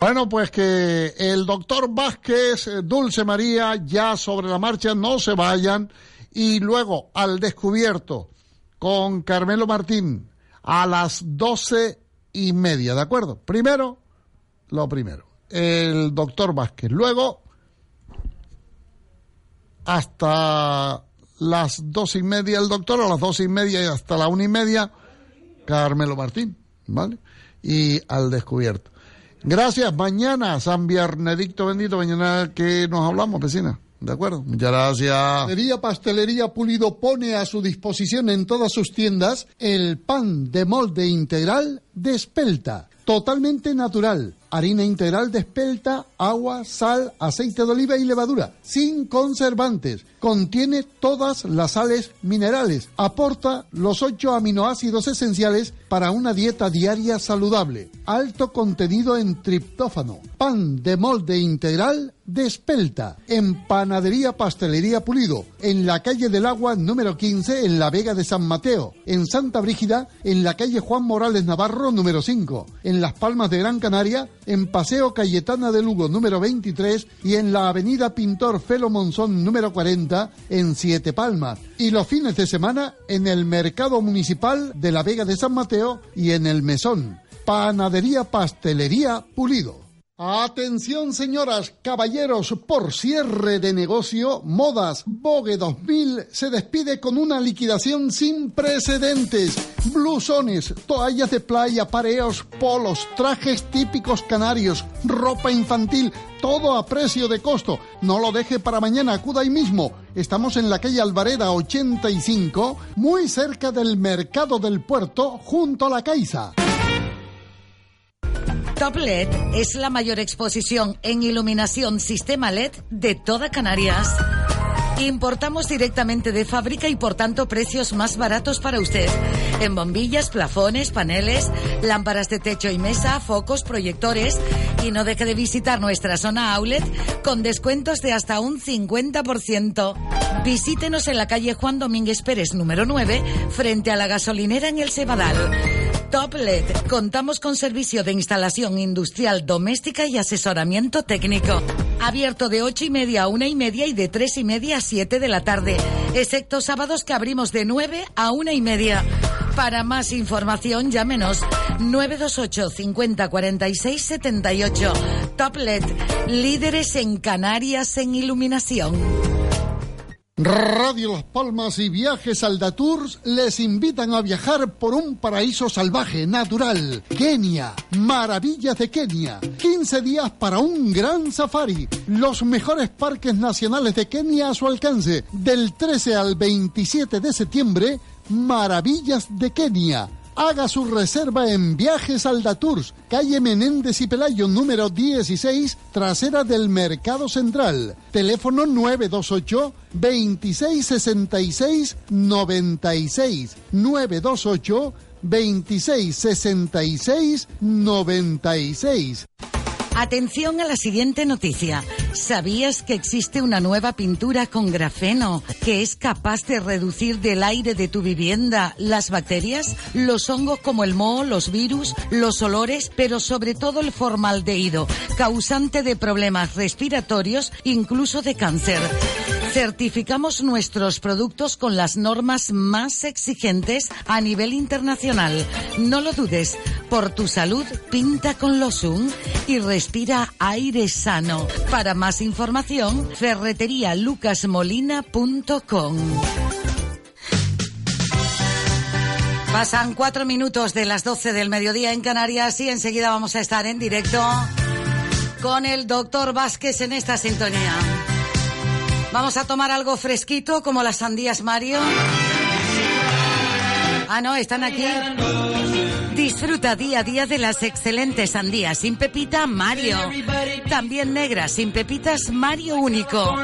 Bueno, pues que el doctor Vázquez, eh, Dulce María, ya sobre la marcha, no se vayan. Y luego al descubierto con Carmelo Martín a las doce y media, ¿de acuerdo? Primero, lo primero, el doctor Vázquez. Luego, hasta las dos y media el doctor, a las dos y media y hasta la una y media, Carmelo Martín, ¿vale? Y al descubierto. Gracias. Mañana, San Viernedicto bendito, mañana que nos hablamos, vecina. De acuerdo, muchas gracias. Pastelería Pastelería Pulido pone a su disposición en todas sus tiendas el pan de molde integral de espelta, totalmente natural harina integral de espelta, agua, sal, aceite de oliva y levadura, sin conservantes. Contiene todas las sales minerales. Aporta los ocho aminoácidos esenciales para una dieta diaria saludable. Alto contenido en triptófano. Pan de molde integral de espelta. En Panadería Pastelería Pulido. En la calle del Agua número 15 en la Vega de San Mateo. En Santa Brígida en la calle Juan Morales Navarro número 5. En Las Palmas de Gran Canaria en Paseo Cayetana de Lugo número 23 y en la Avenida Pintor Felo Monzón número 40 en Siete Palmas. Y los fines de semana en el Mercado Municipal de la Vega de San Mateo y en el Mesón. Panadería Pastelería Pulido. Atención señoras, caballeros, por cierre de negocio, Modas Vogue 2000 se despide con una liquidación sin precedentes. Blusones, toallas de playa, pareos, polos, trajes típicos canarios, ropa infantil, todo a precio de costo. No lo deje para mañana, acuda ahí mismo. Estamos en la calle Alvareda 85, muy cerca del Mercado del Puerto, junto a la Caixa. Top LED es la mayor exposición en iluminación sistema LED de toda Canarias. Importamos directamente de fábrica y por tanto precios más baratos para usted. En bombillas, plafones, paneles, lámparas de techo y mesa, focos, proyectores. Y no deje de visitar nuestra zona outlet con descuentos de hasta un 50%. Visítenos en la calle Juan Domínguez Pérez número 9 frente a la gasolinera en el Cebadal. Top LED. Contamos con servicio de instalación industrial doméstica y asesoramiento técnico. Abierto de ocho y media a una y media y de tres y media a siete de la tarde. Excepto sábados que abrimos de 9 a una y media. Para más información, llámenos 928 50 46 78. Top LED. Líderes en Canarias en iluminación. Radio Las Palmas y Viajes Aldatours les invitan a viajar por un paraíso salvaje, natural. Kenia, maravillas de Kenia. 15 días para un gran safari. Los mejores parques nacionales de Kenia a su alcance. Del 13 al 27 de septiembre, Maravillas de Kenia. Haga su reserva en Viajes Aldatours, calle Menéndez y Pelayo, número 16, trasera del Mercado Central. Teléfono 928 2666 96 928 2666 96. Atención a la siguiente noticia. ¿Sabías que existe una nueva pintura con grafeno que es capaz de reducir del aire de tu vivienda las bacterias, los hongos como el moho, los virus, los olores, pero sobre todo el formaldehído, causante de problemas respiratorios, incluso de cáncer? Certificamos nuestros productos con las normas más exigentes a nivel internacional. No lo dudes, por tu salud pinta con Losung y respira aire sano. Para más información, ferreterialucasmolina.com. Pasan cuatro minutos de las doce del mediodía en Canarias y enseguida vamos a estar en directo con el doctor Vázquez en esta sintonía. Vamos a tomar algo fresquito como las sandías Mario. Ah, no, están aquí Disfruta día a día de las excelentes sandías sin pepita Mario. También negras sin pepitas Mario Único.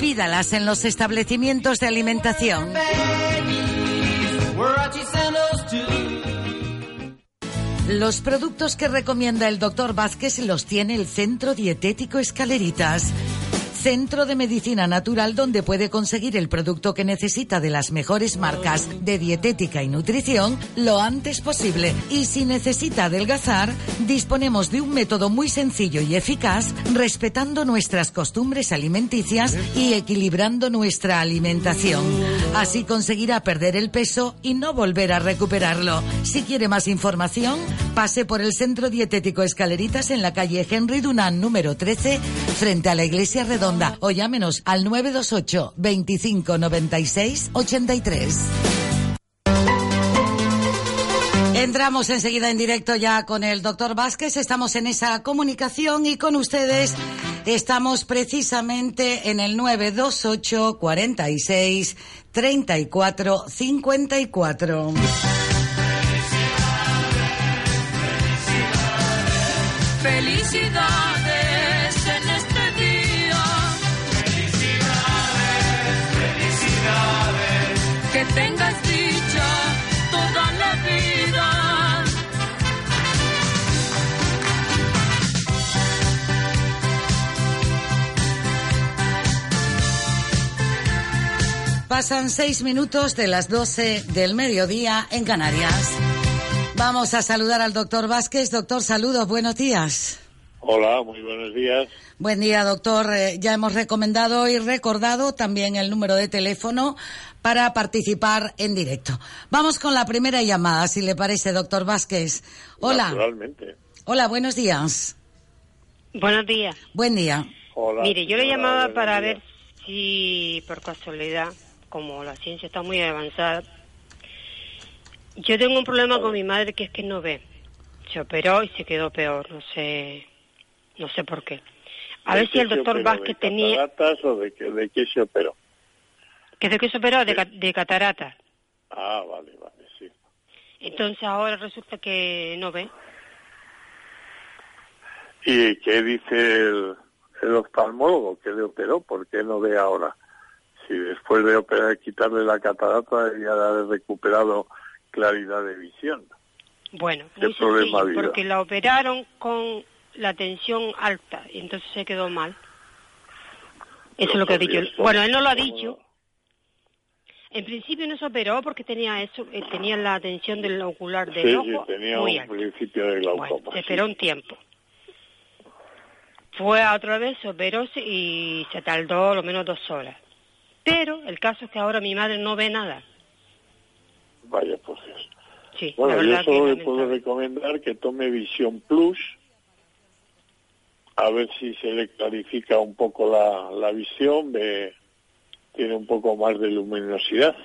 Pídalas en los establecimientos de alimentación. Los productos que recomienda el doctor Vázquez los tiene el Centro Dietético Escaleritas. Centro de Medicina Natural donde puede conseguir el producto que necesita de las mejores marcas de dietética y nutrición lo antes posible. Y si necesita adelgazar, disponemos de un método muy sencillo y eficaz respetando nuestras costumbres alimenticias y equilibrando nuestra alimentación. Así conseguirá perder el peso y no volver a recuperarlo. Si quiere más información, pase por el Centro Dietético Escaleritas en la calle Henry Dunant número 13 frente a la Iglesia Redonda o llámenos al 928 25 96 83. Entramos enseguida en directo ya con el doctor Vázquez. Estamos en esa comunicación y con ustedes estamos precisamente en el 928 46 34 54. Felicidades. que tengas dicha toda la vida. Pasan seis minutos de las doce del mediodía en Canarias. Vamos a saludar al doctor Vázquez. Doctor, saludos, buenos días. Hola, muy buenos días. Buen día, doctor. Eh, ya hemos recomendado y recordado también el número de teléfono para participar en directo. Vamos con la primera llamada, si le parece, doctor Vázquez. Hola. Naturalmente. Hola, buenos días. Buenos días. Buen día. Hola. Mire, yo le llamaba para días. ver si por casualidad, como la ciencia está muy avanzada, yo tengo un problema con mi madre que es que no ve. Se operó y se quedó peor, no sé, no sé por qué. A ¿De ver si el doctor? Vázquez ¿De tenía, cataratas o de qué, de qué se operó? que de qué se operó de, ca- de catarata. Ah, vale, vale, sí. Entonces ahora resulta que no ve. ¿Y qué dice el, el oftalmólogo que le operó? ¿Por qué no ve ahora? Si después de operar, quitarle la catarata, debería de haber recuperado claridad de visión. Bueno, ¿Qué muy sencillo, porque la operaron con la tensión alta y entonces se quedó mal. Eso es lo que ha dicho. Bueno, él no lo ha ¿Cómo dicho. En principio no se operó porque tenía eso, eh, tenía la tensión del ocular del Sí, ojo tenía muy un alta. principio de glaucoma. Bueno, se sí. esperó un tiempo. Fue a otra vez, se operó y se tardó lo menos dos horas. Pero el caso es que ahora mi madre no ve nada. Vaya por Dios. Sí, Bueno, yo solo le puedo recomendar que tome Visión Plus, a ver si se le clarifica un poco la, la visión, ve, tiene un poco más de luminosidad.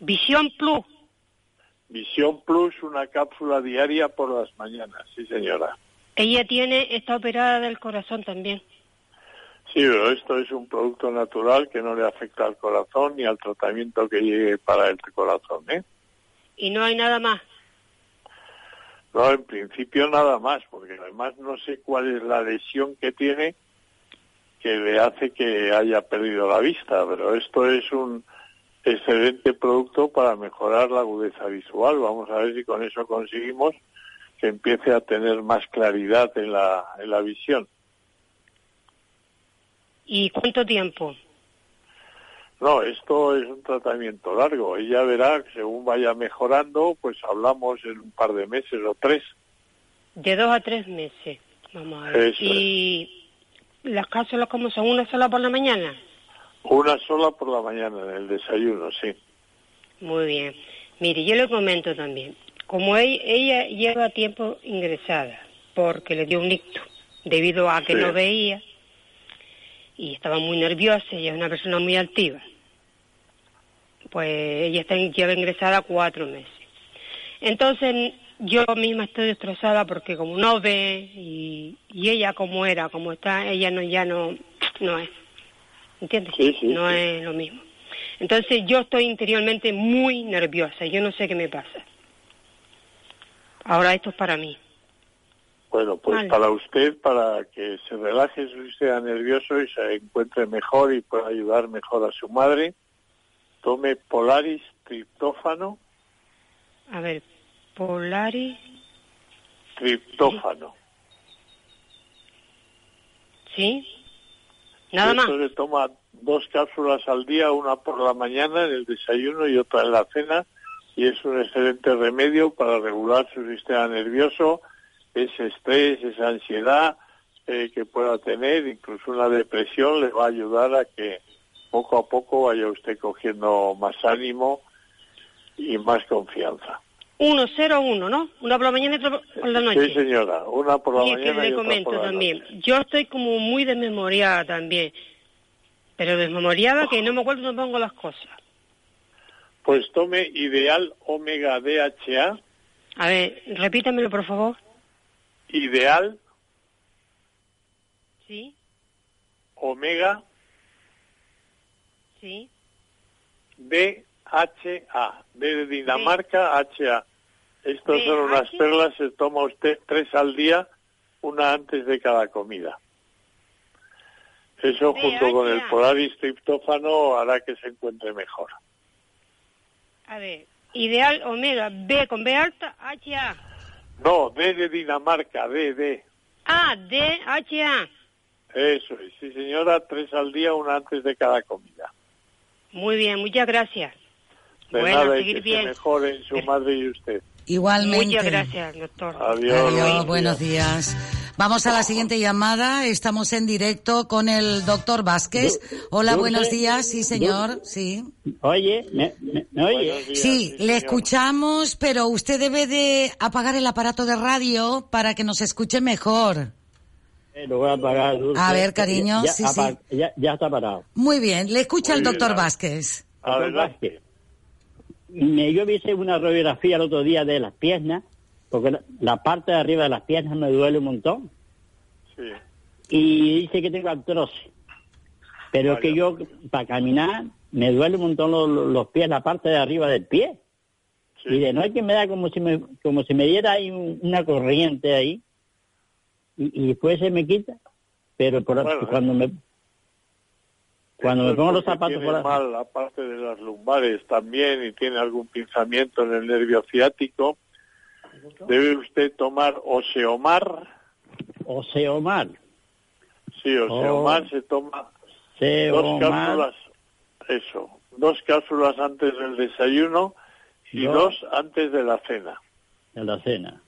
Visión Plus. Visión Plus, una cápsula diaria por las mañanas, sí señora. Ella tiene, está operada del corazón también. Sí, pero esto es un producto natural que no le afecta al corazón ni al tratamiento que llegue para el corazón, ¿eh? Y no hay nada más. No, en principio nada más, porque además no sé cuál es la lesión que tiene que le hace que haya perdido la vista, pero esto es un excelente producto para mejorar la agudeza visual. Vamos a ver si con eso conseguimos que empiece a tener más claridad en la, en la visión. ¿Y cuánto tiempo? No, esto es un tratamiento largo. Ella verá según vaya mejorando, pues hablamos en un par de meses o tres. De dos a tres meses. Vamos a ver. Eso y las cápsulas como son una sola por la mañana. Una sola por la mañana en el desayuno, sí. Muy bien. Mire, yo le comento también. Como ella, ella lleva tiempo ingresada porque le dio un ictus debido a que Sí. no veía y estaba muy nerviosa, ella es una persona muy altiva. Pues ella está, lleva ingresada cuatro meses. Entonces yo misma estoy destrozada porque como no ve y, y ella como era, como está, ella no ya no, no es. ¿Entiendes? Sí, sí, no sí. es lo mismo. Entonces yo estoy interiormente muy nerviosa, yo no sé qué me pasa. Ahora esto es para mí. Bueno, pues Vale. para usted, para que se relaje su sistema nervioso y se encuentre mejor y pueda ayudar mejor a su madre, tome Polaris triptófano, A ver, Polaris, triptófano. ¿sí? Nada más. Esto se toma dos cápsulas al día, una por la mañana en el desayuno y otra en la cena, y es un excelente remedio para regular su sistema nervioso, ese estrés, esa ansiedad eh, que pueda tener, incluso una depresión, le va a ayudar a que poco a poco vaya usted cogiendo más ánimo y más confianza. 101, ¿no? Una por la mañana y otra por la noche. Sí, señora, una por la y es que mañana y le otra comento por la también. noche. Yo estoy como muy desmemoriada también. Pero desmemoriada que no me acuerdo dónde pongo las cosas. Pues tome Ideal Omega DHA, A ver, repítamelo por favor. Ideal Sí, Omega sí. DHA, de Dinamarca, HA. Estos son unas perlas, se toma usted tres al día, una antes de cada comida. Eso junto con el. Polaris triptófano hará que se encuentre mejor. A ver, ideal omega B con B alta, HA. No, D de Dinamarca, D, D. Ah, D, HA. Eso es, sí señora, tres al día, una antes de cada comida. Muy bien, muchas gracias. De Bueno, nada, seguir que bien. se mejoren su madre y usted. Igualmente. Muchas gracias, doctor. Adiós. Adiós, buenos días. Vamos a la siguiente llamada. Estamos en directo con el doctor Vázquez. Hola, buenos días. Sí, señor. Sí. Oye, ¿me, me- me oye? Días, Sí, le señor. escuchamos, pero usted debe de apagar el aparato de radio para que nos escuche mejor. Eh, Lo voy a apagar, Dulce. A ver, cariño, Ya, sí, sí. Ya, ya está parado. Muy bien, le escucha Muy el bien, doctor Ana. Vázquez. Doctor Adelante. Vázquez, me- yo hice una radiografía el otro día de las piernas, porque la, la parte de arriba de las piernas me duele un montón. Sí. Y dice que tengo artrosis. Pero es que yo, para caminar, me duele un montón los, los pies, la parte de arriba del pie. sí. Y de noche me da como si me, como si me diera ahí un- una corriente ahí. Y, y después se me quita. Pero por, Bueno, cuando me cuando me pongo los zapatos tiene por la- mal la parte de las lumbares también y tiene algún pinzamiento en el nervio ciático, debe usted tomar Oseomar. Oseomar. Sí, Oseomar Oh. se toma dos cápsulas, eso, dos cápsulas antes del desayuno y Dos. dos antes de la cena. de la cena.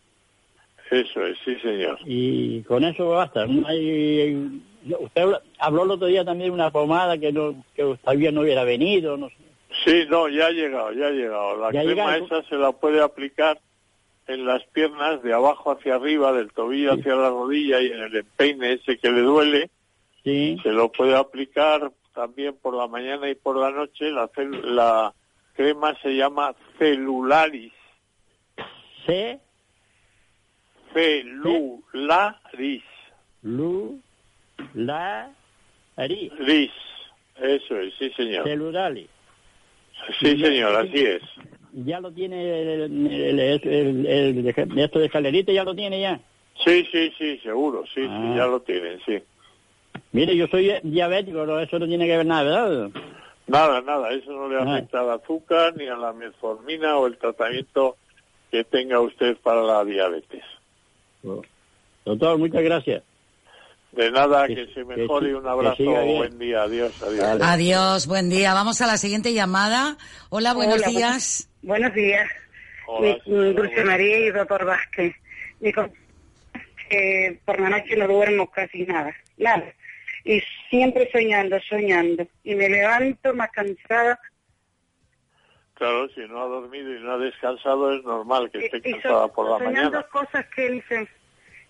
Eso es, sí señor. Y con eso basta. No hay- usted habló el otro día también de una pomada que no que todavía no hubiera venido. No sé. Sí, no, ya ha llegado, ya ha llegado. La Ya crema llegado. esa se la puede aplicar en las piernas de abajo hacia arriba, del tobillo Sí. hacia la rodilla y en el empeine ese que le duele. Sí. Se lo puede aplicar también por la mañana y por la noche. La, crema se llama celularis. C. Celularis. Lu. La. Ari. Ris. Eso es, sí señor. Celularis. Sí señor, así es. Ya lo tiene el, el, esto de escalerita, ya lo tiene ya. Sí, sí, sí, seguro, sí, Ah. sí, ya lo tienen, sí. Mire, yo soy diabético, no, eso no tiene que ver nada, ¿verdad? Nada, nada, eso no le Ah. afecta al azúcar ni a la metformina o el tratamiento que tenga usted para la diabetes. Doctor, muchas gracias. De nada, Que- que se que mejore y un que abrazo, buen día, adiós, adiós. Vale. Adiós, buen día. Vamos a la siguiente llamada. Hola, buenos Hola, días. Buenos días. Hola, Mi- señora, Dulce buenas- María y doctor Vázquez. Mi que por la noche no duermo casi nada, nada. Y siempre soñando, soñando. Y me levanto más cansada. Claro, si no ha dormido y no ha descansado es normal que Y, esté y so- cansada por la soñando mañana. cosas que dicen.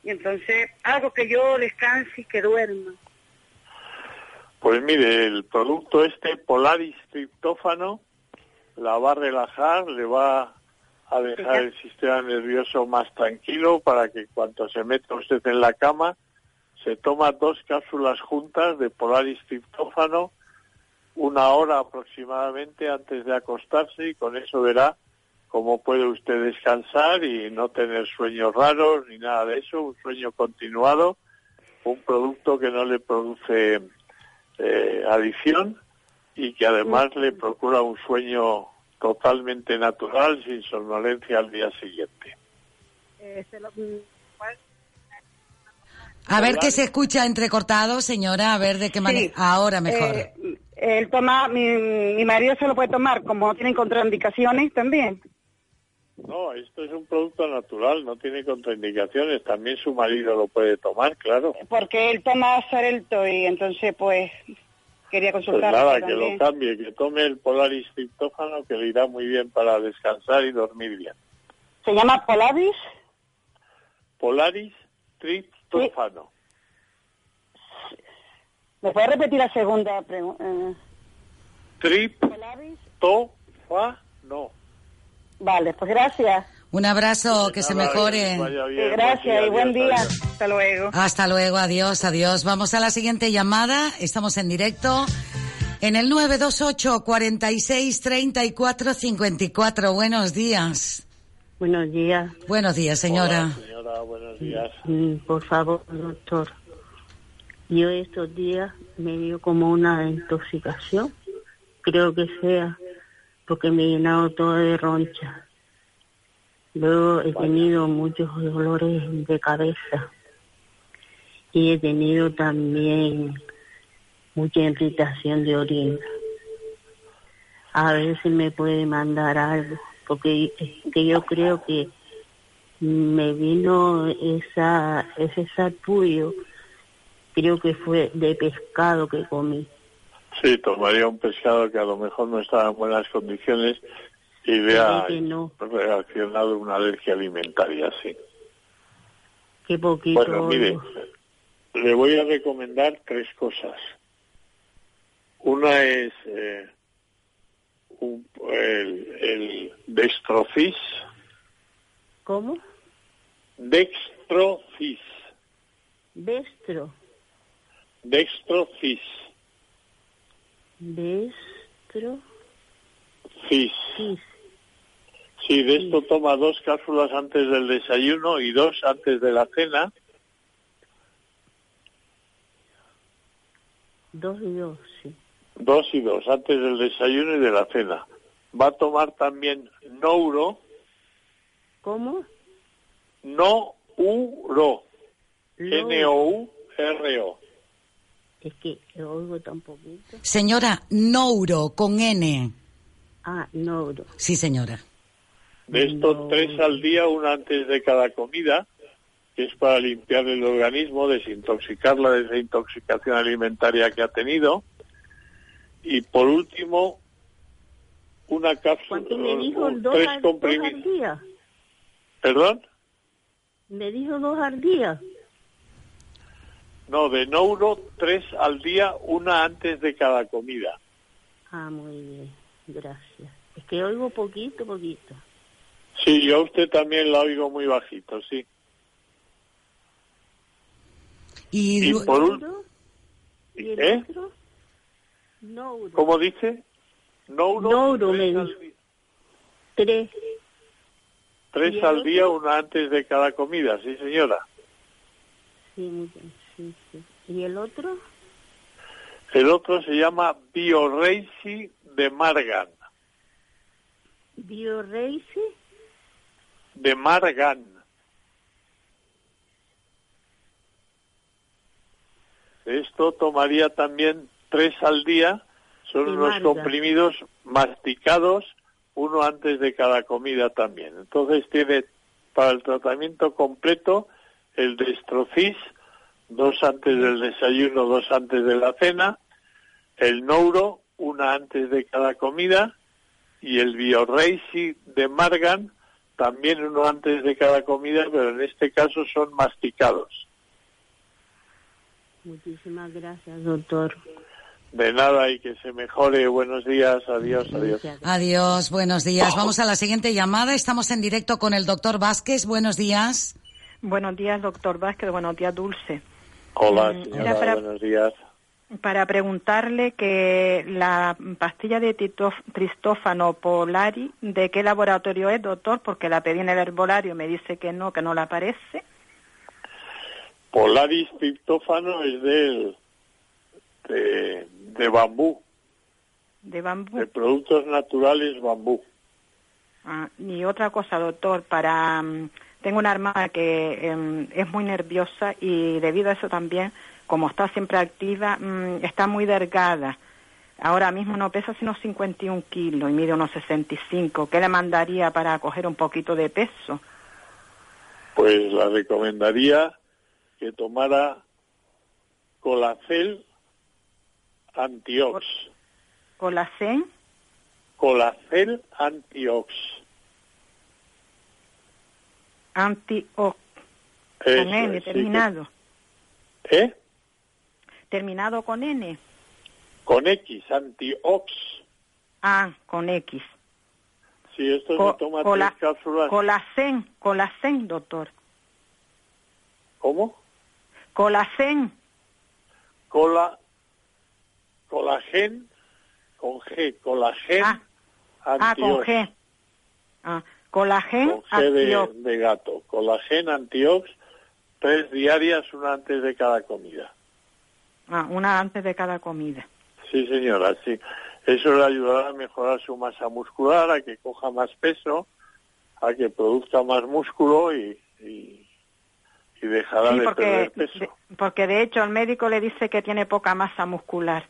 Y entonces hago que yo descanse y que duerma. Pues mire, el producto este Polaris triptófano la va a relajar, le va a dejar el sistema nervioso más tranquilo para que cuando se meta usted en la cama se toma dos cápsulas juntas de Polaris triptófano una hora aproximadamente antes de acostarse y con eso verá cómo puede usted descansar y no tener sueños raros ni nada de eso, un sueño continuado, un producto que no le produce eh, adicción y que además le procura un sueño totalmente natural, sin somnolencia al día siguiente. A ver qué se escucha entrecortado, señora, a ver de qué manera. Ahora mejor. Eh, él toma, mi, mi marido se lo puede tomar, como no tiene contraindicaciones también. No, esto es un producto natural, no tiene contraindicaciones. También su marido lo puede tomar, claro. Porque él toma Sarelto y entonces pues quería Pues consultar. nada, que lo cambie, que tome el Polaris triptófano, que le irá muy bien para descansar y dormir bien. Se llama Polaris. Polaris triptófano. ¿Me puede repetir la segunda pregunta? Triptófano. Vale, pues gracias. Un abrazo, que se mejore. vaya bien, gracias y buen día. adiós. Hasta luego. Hasta luego, adiós, adiós. Vamos a la siguiente llamada. Estamos en directo en el 928 46 34 54. Buenos días. Buenos días. Buenos días, señora. Hola, señora, buenos días. Mm, Por favor, doctor. Yo estos días me dio como una intoxicación. Creo que sea porque me he llenado todo de roncha. Luego he tenido muchos dolores de cabeza. Y he tenido también mucha irritación de orina. A si me puede mandar algo, porque que yo creo que me vino esa ese sarpullo, creo que fue de pescado que comí. Sí, tomaría un pescado que a lo mejor no estaba en buenas condiciones y le ha que no. reaccionado una alergia alimentaria, sí. Qué poquito. Bueno, mire, le voy a recomendar tres cosas. Una es eh, un- el, el Dextrofis, ¿Cómo? Dextrofis, Destro. Dextrofis, Destro. Fis. Fis. Sí, de esto toma dos cápsulas antes del desayuno y dos antes de la cena. Dos y dos, sí. Dos y dos, antes del desayuno y de la cena. Va a tomar también Nouro, ¿Cómo? Nouro, N-O-U-R-O. Es que lo oigo tan poquito. Señora Nouro, con N. Ah, no. Sí, señora. De estos tres al día, una antes de cada comida, que es para limpiar el organismo, desintoxicarla de esa intoxicación alimentaria que ha tenido. Y por último, una cápsula, ¿Cuánto me dijo? Dos, tres al, dos comprimidos. al día. ¿Perdón? Me dijo dos al día. No, de Nouro, tres al día, una antes de cada comida. Ah, muy bien. Gracias. Es que oigo poquito, poquito. Sí, yo a usted también la oigo muy bajito, sí. Y, Y por un- ¿Nouro? ¿Y el ¿Eh? otro? Nouro. ¿Cómo dice? Nouro, Nouro, tres, al, Tres. tres ¿Y el al día, una antes de cada comida, sí señora. Sí, muy bien. Sí, sí. ¿Y el otro? El otro se llama Bioreisi de Margan. Bioreise. De Margan. Esto tomaría también tres al día. Son De unos comprimidos masticados, uno antes de cada comida también. Entonces tiene para el tratamiento completo el Destrofis, dos antes del desayuno, dos antes de la cena, el Nouro, una antes de cada comida, y el Bioreisi de Margan, también uno antes de cada comida, pero en este caso son masticados. Muchísimas gracias, doctor. De nada y que se mejore. Buenos días. Adiós, adiós. Adiós, buenos días. Vamos a la siguiente llamada. Estamos en directo con el doctor Vázquez. Buenos días. Buenos días, doctor Vázquez. Buenos días, Dulce. Hola, señora. era para- Buenos días. para preguntarle que la pastilla de tito- Tristófano Polari, ¿de qué laboratorio es, doctor? Porque la pedí en el herbolario, me dice que no, que no le aparece. Polaris triptófano es del, de, de bambú, De bambú. de productos naturales bambú. Ah, y otra cosa, doctor, para mm, tengo una hermana que em, es muy nerviosa y debido a eso también, como está siempre activa, mm, está muy delgada. Ahora mismo no pesa sino 51 kilos y mide unos 65. ¿Qué le mandaría para coger un poquito de peso? Pues la recomendaría que tomara colacel antiox. Colacén, Colacel antiox. anti-O, Eso con N, sí, terminado. que- ¿Eh? Terminado con N. Con X, antiox. Ah, con X. Si esto Co- se toma cola- tres cápsulas. Colacén, colacén, doctor. ¿Cómo? Colacén. Cola, colagen, con G, colagen Ah, Ah, con. G. Ah, G de, de gato. Colagen antiox, tres diarias, una antes de cada comida. Ah, una antes de cada comida. Sí, señora, sí. Eso le ayudará a mejorar su masa muscular, a que coja más peso, a que produzca más músculo y, y, y dejará Sí, de porque, perder peso. de- porque de hecho el médico le dice que tiene poca masa muscular.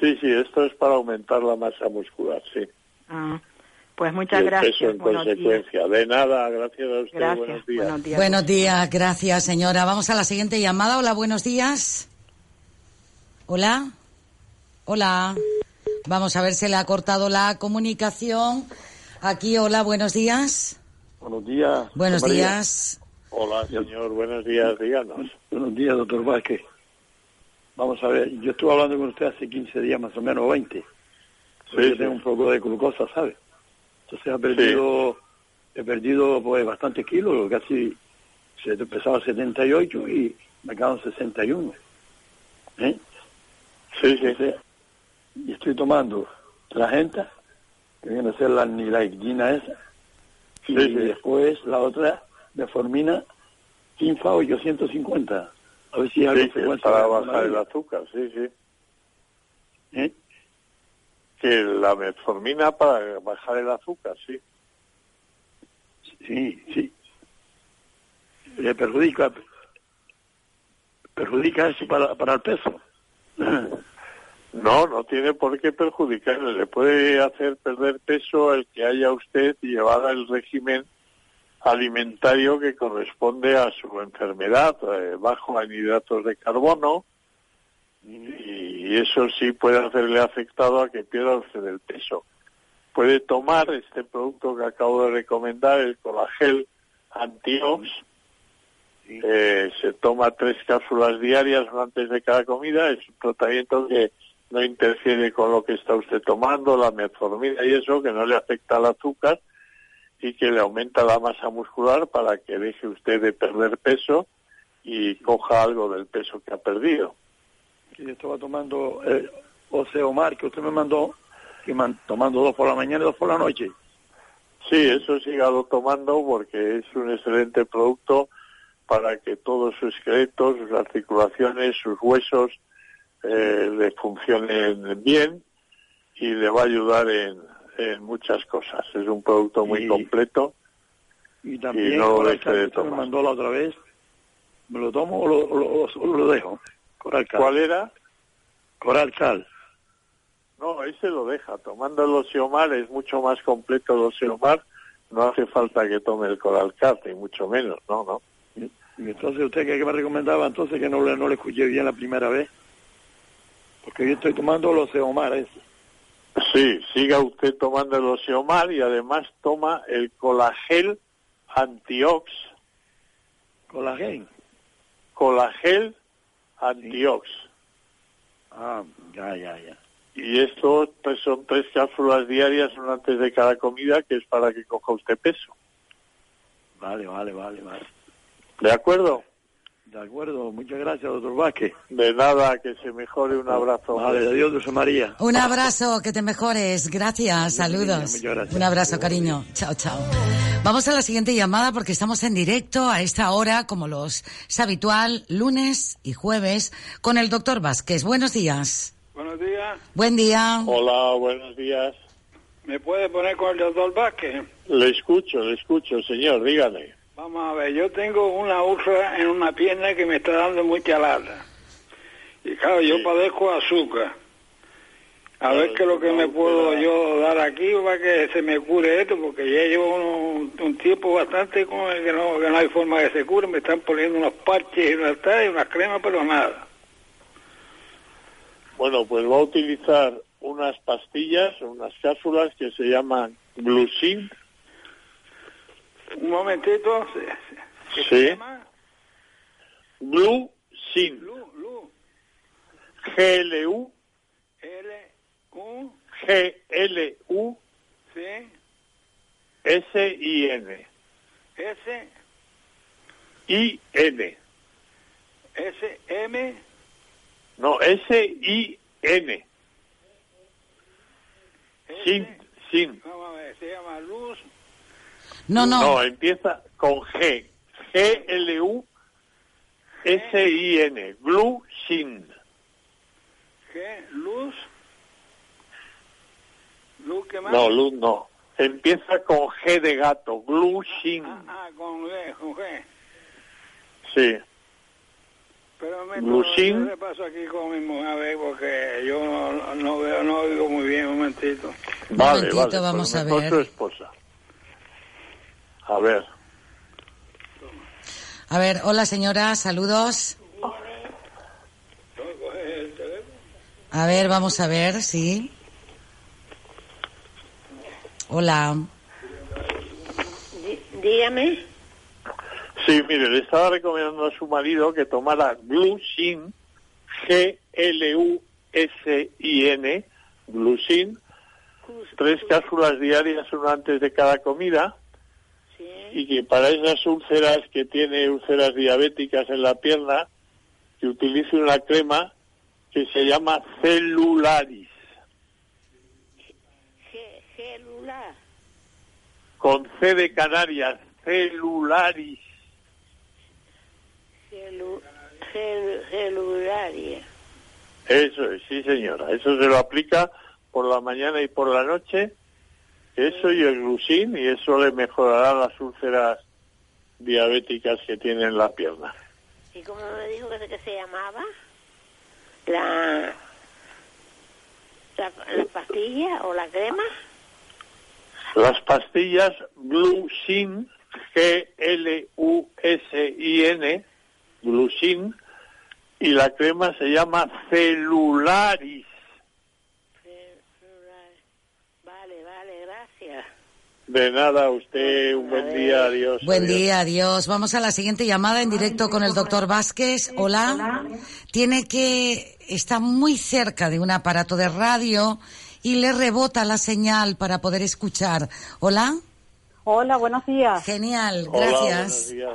Sí, sí, esto es para aumentar la masa muscular, sí. Ah, pues Y muchas el gracias. peso en Buenos días. consecuencia. De nada, gracias a usted. Gracias. Buenos días. Buenos días. Buenos días, gracias señora. Vamos a la siguiente llamada. Hola, buenos días. Hola. Hola. Vamos a ver si le ha cortado la comunicación. Aquí, hola, buenos días. Buenos días. Buenos María. días. Hola, señor, buenos días, díganos. Buenos días, doctor Vázquez. Vamos a ver, yo estuve hablando con usted hace 15 días más o menos, 20. Porque Sí, yo sí. tengo un poco de glucosa, ¿sabe? Entonces he perdido, he perdido pues bastantes kilos, casi se pesaba 78 y me quedaron 61. ¿Eh? Sí, sí. Entonces, y estoy tomando Tragenta, que viene a ser la nilaidina esa, y Sí, después la otra, Deformina, Tinfa 850. A ver si hay algo para bajar el azúcar, sí, sí. ¿Eh? Que la metformina para bajar el azúcar, sí. Sí, sí. Le perjudica, perjudica eso para, para el peso. No, no tiene por qué perjudicarle. Le puede hacer perder peso el que haya usted llevado el régimen alimentario que corresponde a su enfermedad, eh, bajo en hidratos de carbono, y eso sí puede hacerle afectado a que pierda usted el peso. Puede tomar este producto que acabo de recomendar, el colagel antiox, eh, se toma tres cápsulas diarias antes de cada comida, es un tratamiento que no interfiere con lo que está usted tomando, la metformina y eso, que no le afecta al azúcar y que le aumenta la masa muscular para que deje usted de perder peso y coja algo del peso que ha perdido. Que yo estaba tomando el Oceomar que usted me mandó, que man- tomando dos por la mañana y dos por la noche. Sí, eso sígalo tomando porque es un excelente producto para que todos sus esqueletos, sus articulaciones, sus huesos eh, le funcionen bien y le va a ayudar en, en muchas cosas. Es un producto muy Y- completo. Y también Y no lo deje de usted me tomar. mandó la otra vez. ¿Me lo tomo o lo, o lo- o lo dejo? Coralcal. ¿Cuál era? Coralcal. No, ese lo deja. Tomando el Oseomar es mucho más completo el Oseomar. No hace falta que tome el Coralcal, ni mucho menos, no, no. Y entonces usted que me recomendaba entonces que no le, no le escuché bien la primera vez. Porque yo estoy tomando los Oceomar ese. Sí, siga usted tomando el Oseomar y además toma el colagel antiox. Colagén. Colagel antiox. Ah, ya, ya, ya. Y esto pues, son tres cápsulas diarias, una antes de cada comida, que es para que coja usted peso. Vale, vale, vale, vale. ¿De acuerdo? De acuerdo, muchas gracias, doctor Vázquez. De nada, que se mejore. Un abrazo. Vale, adiós, Dulce María. Un abrazo, que te mejores. Gracias, saludos. muchas gracias. Un abrazo, cariño. Chao, chao. Vamos a la siguiente llamada porque estamos en directo a esta hora, como los es habitual, lunes y jueves, con el doctor Vázquez. Buenos días. Buenos días. Buen día. Hola, buenos días. ¿Me puede poner con el doctor Vázquez? Le escucho, le escucho, señor, dígame. Vamos a ver, yo tengo una úlcera en una pierna que me está dando mucha lata. Y claro, yo padezco azúcar. A ver qué es lo que me puedo yo dar aquí para que se me cure esto, porque ya llevo un, un tiempo bastante con el que no, que no hay forma de que se cure. Me están poniendo unos parches y unas, y unas cremas, pero nada. Bueno, pues va a utilizar unas pastillas, unas cápsulas que se llaman Glucin. Un momentito. ¿se- ¿Qué Sí. se llama? Glucin. Lu, Lu, G-L-U, L, U, G-L-U, C, S-I-N. S, I-N. S, M, No, S-I-N. Sin, sin. vamos a ver, se llama Luz, No, no. No, empieza con G. G-L-U-S-I-N. Glucin. G, Luz, Luz, ¿qué más? No, luz no. Empieza con G de gato. Glucin. Ah, con G, con G. Sí. Pero me Glucin. yo paso aquí con mi mujer a ver porque yo no, no veo, no oigo muy bien, un momentito. Vale, momentito, vale. vamos pues a ver. su esposa. A ver. A ver, hola señora, saludos. A ver, vamos a ver, sí. Hola. Dígame. Sí, mire, le estaba recomendando a su marido que tomara Glucin, G-L-U-S-I-N, Glucin, tres cápsulas diarias, una antes de cada comida, y que para esas úlceras que tiene úlceras diabéticas en la pierna, que utilice una crema que se llama Celularis, Celular. con C de Canarias, Celularis. Celu, cel- celularia. Eso es, sí señora. Eso se lo aplica por la mañana y por la noche. Eso y el glucin y eso le mejorará las úlceras diabéticas que tiene en la pierna. ¿Y cómo me dijo que, que se llamaba? La, la, la pastilla o la crema. Las pastillas glucin, G-L-U-S-I-N, glucin, y la crema se llama celularis. Vale, vale, gracias. De nada, a usted un buen día, adiós. Buen adiós. día, adiós. Vamos a la siguiente llamada en directo con el doctor Vázquez. Hola. Tiene que está muy cerca de un aparato de radio y le rebota la señal para poder escuchar. Hola. Hola, buenos días. Genial, Hola, gracias. buenos días.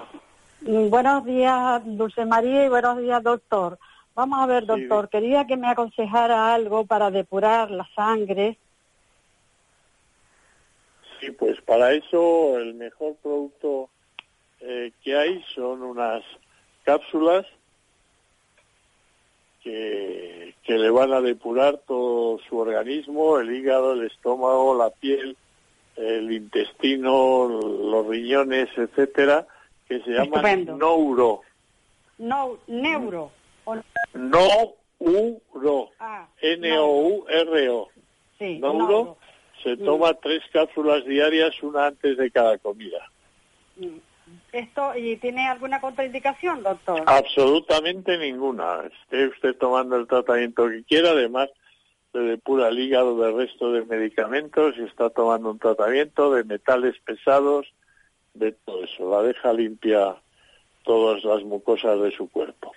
Mm, Buenos días, Dulce María, y buenos días, doctor. Vamos a ver, doctor, quería que me aconsejara algo para depurar la sangre. Sí, pues para eso el mejor producto eh, que hay son unas cápsulas que, que le van a depurar todo su organismo, el hígado, el estómago, la piel, el intestino, los riñones, etcétera, que se llaman. Nouro. No, neuro. o- Nouro. Ah, N-O-U-R-O. sí, Nouro se toma tres cápsulas diarias, una antes de cada comida. Mm. Esto, ¿y tiene alguna contraindicación, doctor? Absolutamente ninguna. Esté usted tomando el tratamiento que quiera, además se depura el hígado del resto de medicamentos y está tomando un tratamiento de metales pesados, de todo eso. La deja limpia todas las mucosas de su cuerpo.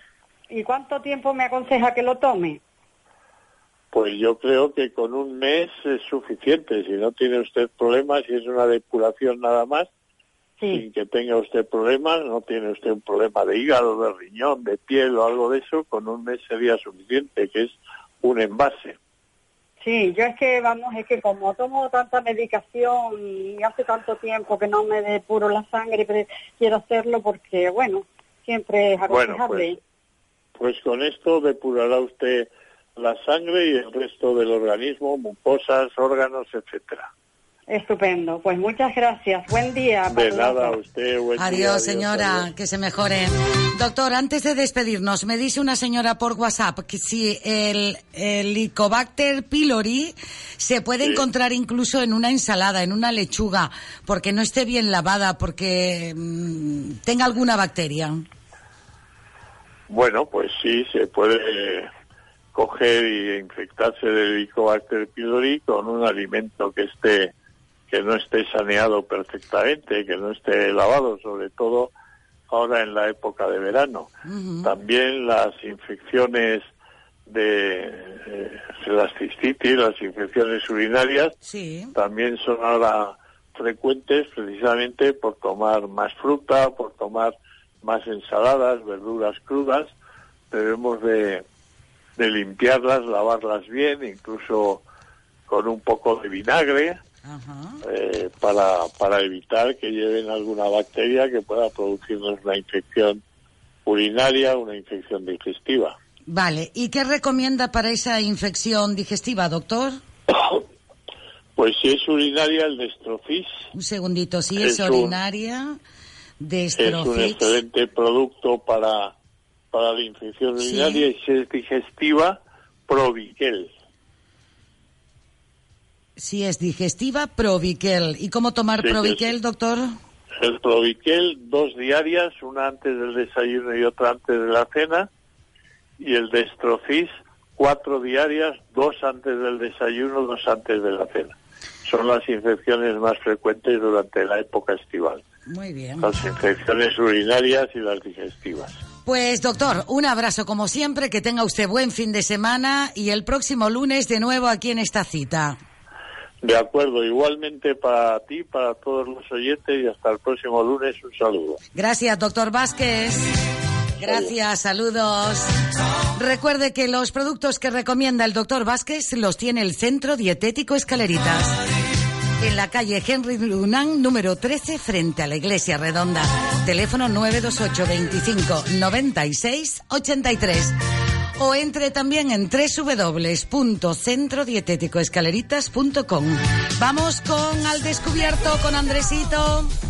¿Y cuánto tiempo me aconseja que lo tome? Pues yo creo que con un mes es suficiente. Si no tiene usted problemas y es una depuración nada más, sin que tenga usted problemas, no tiene usted un problema de hígado, de riñón, de piel o algo de eso, con un mes sería suficiente, que es un envase. Sí, yo es que, vamos, es que como tomo tanta medicación y hace tanto tiempo que no me depuro la sangre, pero quiero hacerlo porque, bueno, siempre es Bueno, aconsejable. Pues con esto depurará usted la sangre y el resto del organismo, mucosas, órganos, etcétera. Estupendo. Pues muchas gracias. Buen día. De nada a usted, buen día, Adiós, señora, adiós. que se mejore. Doctor, antes de despedirnos, me dice una señora por WhatsApp que si el el Helicobacter pylori se puede Sí. encontrar incluso en una ensalada, en una lechuga, porque no esté bien lavada, porque mm, tenga alguna bacteria. Bueno, pues sí, se puede coger y infectarse del Helicobacter pylori con un alimento que esté que no esté saneado perfectamente, que no esté lavado, sobre todo ahora en la época de verano. También las infecciones de eh, las cistitis, las infecciones urinarias, Sí. también son ahora frecuentes precisamente por tomar más fruta, por tomar más ensaladas, verduras crudas. Debemos de, de limpiarlas, lavarlas bien, incluso con un poco de vinagre, eh, para, para evitar que lleven alguna bacteria que pueda producirnos una infección urinaria, una infección digestiva. Vale, ¿y qué recomienda para esa infección digestiva, doctor? Pues si es urinaria, el destrofis Un segundito, si es, Es un- orinaria, es un excelente producto para, para la infección Sí. urinaria y si es digestiva, Proviquel. Si es digestiva, Proviquel. ¿Y cómo tomar Sí, sí, Proviquel, doctor? El Proviquel, dos diarias, una antes del desayuno y otra antes de la cena. Y el Destrofis, cuatro diarias, dos antes del desayuno, dos antes de la cena. Son las infecciones más frecuentes durante la época estival. Muy bien. Las infecciones urinarias y las digestivas. Pues doctor, un abrazo como siempre, que tenga usted buen fin de semana y el próximo lunes de nuevo aquí en esta cita. De acuerdo, igualmente para ti, para todos los oyentes y hasta el próximo lunes un saludo. Gracias, doctor Vázquez. Gracias, saludos. Recuerde que los productos que recomienda el doctor Vázquez los tiene el Centro Dietético Escaleritas. En la calle Henry Dunant, número 13, frente a la Iglesia Redonda. Teléfono 928 25 96 83. O entre también en www.centrodietéticoescaleritas.com. Vamos con Al Descubierto con Andresito. ¡Andresito!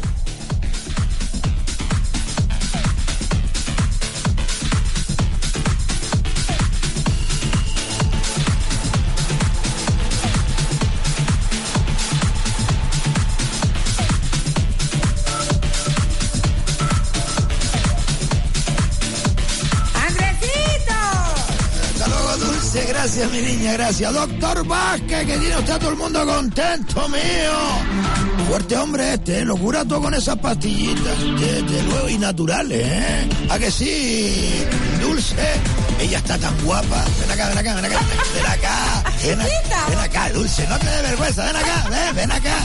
Gracias, mi niña, gracias. Doctor Vázquez, que tiene usted a todo el mundo contento, mío. Fuerte hombre este, ¿eh? lo cura todo con esas pastillitas. Desde luego, y naturales, ¿eh? ¿A que sí? Dulce, ella está tan guapa. Ven acá, ven acá, ven acá. Ven acá. Ven, a- ven acá, Dulce, no te dé vergüenza. Ven acá, ven, ven acá.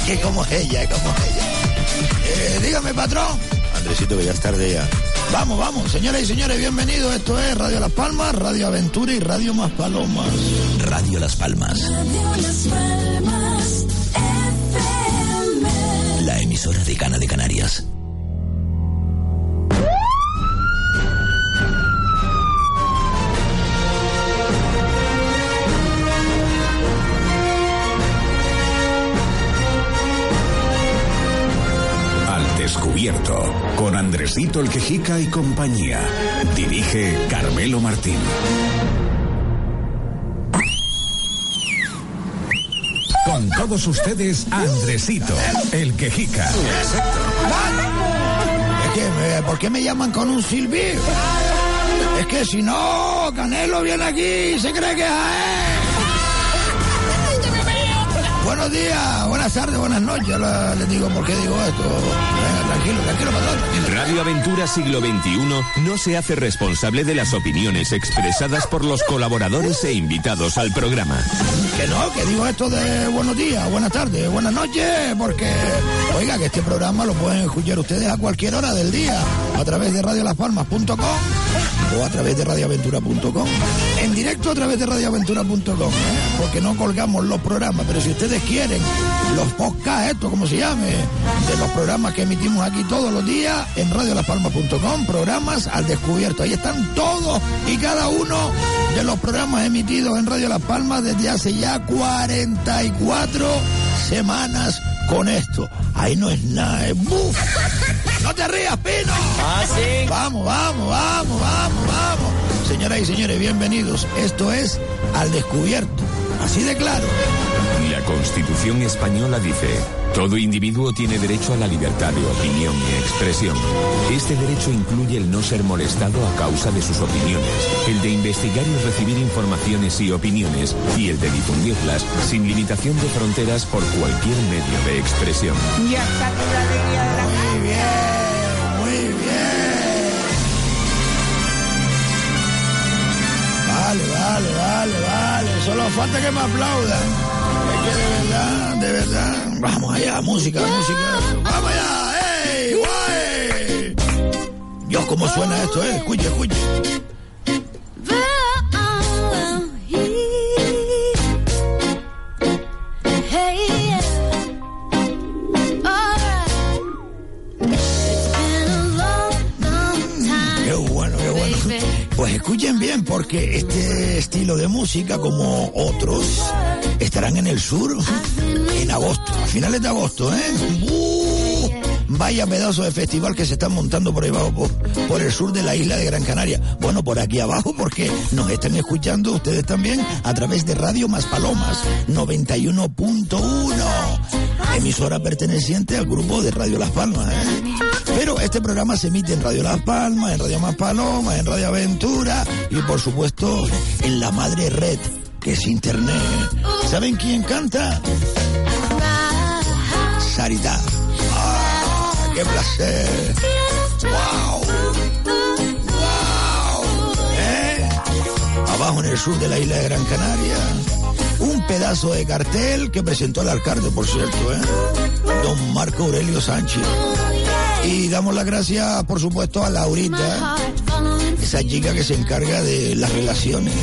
Es que como es ella, es como es ella. Eh, dígame, patrón. Andresito, que ya es tarde ya. Vamos, vamos, señoras y señores, bienvenidos. Esto es Radio Las Palmas, Radio Aventura y Radio Más Palomas. Radio Las Palmas. La emisora de Cana de Canarias. Descubierto, con Andresito el Quejica y compañía. Dirige Carmelo Martín. Con todos ustedes, Andresito, el Quejica. Es que, eh, ¿por qué me llaman con un silbido? Es que si no, Canelo viene aquí y se cree que es a él. Buenos días, buenas tardes, buenas noches. Les digo por qué digo esto. Venga, tranquilo, tranquilo, patrón. Radio Aventura Siglo XXI no se hace responsable de las opiniones expresadas por los colaboradores e invitados al programa. Que no, que digo esto de buenos días, buenas tardes, buenas noches, porque, oiga, que este programa lo pueden escuchar ustedes a cualquier hora del día, a través de radiolaspalmas.com o a través de radioaventura.com. En directo a través de radioaventura.com, ¿eh? porque no colgamos los programas, pero si ustedes quieren los podcasts, esto como se llame, de los programas que emitimos aquí todos los días, en radiolaspalmas.com, programas al descubierto. Ahí están todos y cada uno de los programas emitidos en Radio Las Palmas desde hace ya 44 semanas con esto. Ahí no es nada, es buf. No te rías, Pino. Ah, sí. Vamos, vamos, vamos, vamos, vamos. Señoras y señores, bienvenidos. Esto es Al Descubierto. Así de claro. La Constitución española dice, todo individuo tiene derecho a la libertad de opinión y expresión. Este derecho incluye el no ser molestado a causa de sus opiniones, el de investigar y recibir informaciones y opiniones, y el de difundirlas sin limitación de fronteras por cualquier medio de expresión. Ya está Vale, vale, vale, vale. Solo falta que me aplaudan. Es que de verdad, de verdad. Vamos allá, música, música. Vamos allá, ¡ey! ¡Guay! Dios, cómo suena esto, eh. Escuche, escuche. Pues escuchen bien, porque este estilo de música, como otros, estarán en el sur en agosto, a finales de agosto, ¿eh? ¡Uh! Vaya pedazo de festival que se están montando por ahí abajo, por, el sur de la isla de Gran Canaria. Bueno, por aquí abajo, porque nos están escuchando ustedes también a través de Radio Más Palomas 91.1, emisora perteneciente al grupo de Radio Las Palmas, ¿eh? Este programa se emite en Radio Las Palmas, en Radio Más Palomas, en Radio Aventura y por supuesto en la madre red, que es Internet. ¿Saben quién canta? Sarita. ¡Ah, qué placer! ¡Wow! ¡Wow! ¿Eh? Abajo en el sur de la isla de Gran Canaria. Un pedazo de cartel que presentó el alcalde, por cierto, ¿eh? Don Marco Aurelio Sánchez. Y damos las gracias, por supuesto, a Laurita, esa chica que se encarga de las relaciones.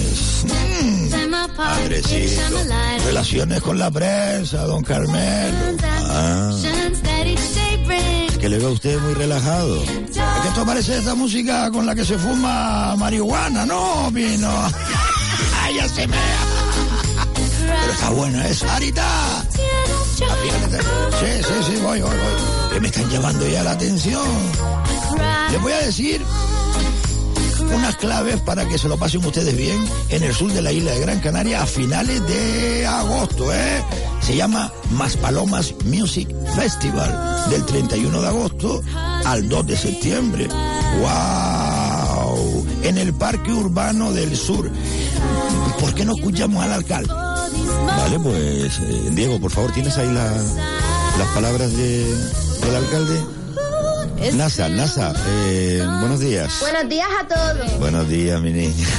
Mm, Padrecito. Relaciones con la prensa, don Carmelo. Ah, que le veo a usted muy relajado. Es que esto parece esa música con la que se fuma marihuana, ¿no, Pino? Ay, ya se me... Pero está buena, ¿es? ¡Arita! Sí, sí, sí, voy, voy, voy. Que me están llamando ya la atención. Les voy a decir unas claves para que se lo pasen ustedes bien en el sur de la isla de Gran Canaria a finales de agosto, ¿eh? Se llama Maspalomas Music Festival del 31 de agosto al 2 de septiembre. ¡Wow! En el Parque Urbano del Sur. ¿Por qué no escuchamos al alcalde? Vale, pues eh, Diego, por favor, ¿tienes ahí la- las palabras de, del alcalde? Nasa, Nasa, eh, buenos días. Buenos días a todos. Buenos días, mi niña.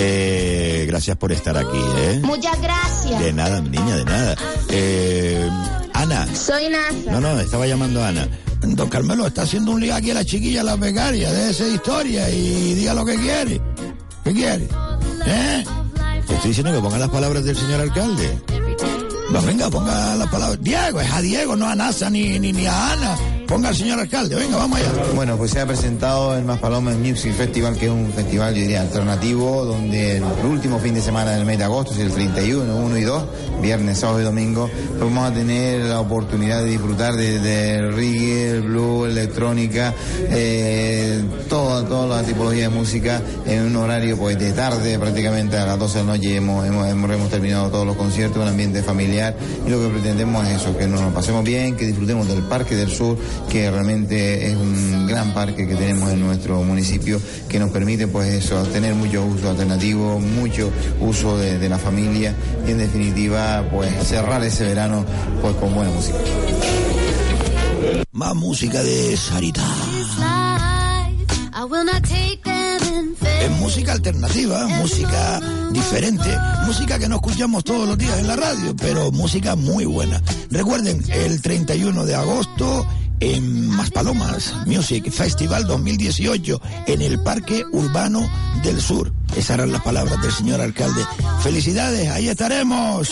Eh, gracias por estar aquí, ¿eh? Muchas gracias. De nada, mi niña, de nada. Eh, Ana. Soy Nasa. No, no, estaba llamando a Ana. Don Carmelo está haciendo un lío aquí a la chiquilla, la becaria, de esa historia y diga lo que quiere. ¿Qué quiere? ¿Eh? Te estoy diciendo que ponga las palabras del señor alcalde. No, venga, ponga las palabras. Diego, es a Diego, no a Nasa ni, ni, ni a Ana. Ponga al señor alcalde, venga, vamos allá. Bueno, pues se ha presentado el Más Palomas Music Festival, que es un festival, yo diría, alternativo, donde el último fin de semana del mes de agosto, es el 31, 1 y 2, viernes, sábado y domingo, pues vamos a tener la oportunidad de disfrutar de, de reggae, el blues, electrónica, eh, toda, toda la tipología de música en un horario pues de tarde, prácticamente a las 12 de la noche hemos, terminado todos los conciertos, un ambiente familiar y lo que pretendemos es eso, que nos pasemos bien, que disfrutemos del Parque del Sur que realmente es un gran parque que tenemos en nuestro municipio que nos permite pues eso, tener mucho uso alternativo, mucho uso de, la familia y en definitiva pues cerrar ese verano pues con buena música. Más música de Sarita. Es música alternativa, música diferente, música que no escuchamos todos los días en la radio, pero música muy buena. Recuerden, el 31 de agosto en Maspalomas Music Festival 2018 en el Parque Urbano del Sur. Esas eran las palabras del señor alcalde. Felicidades, ahí estaremos.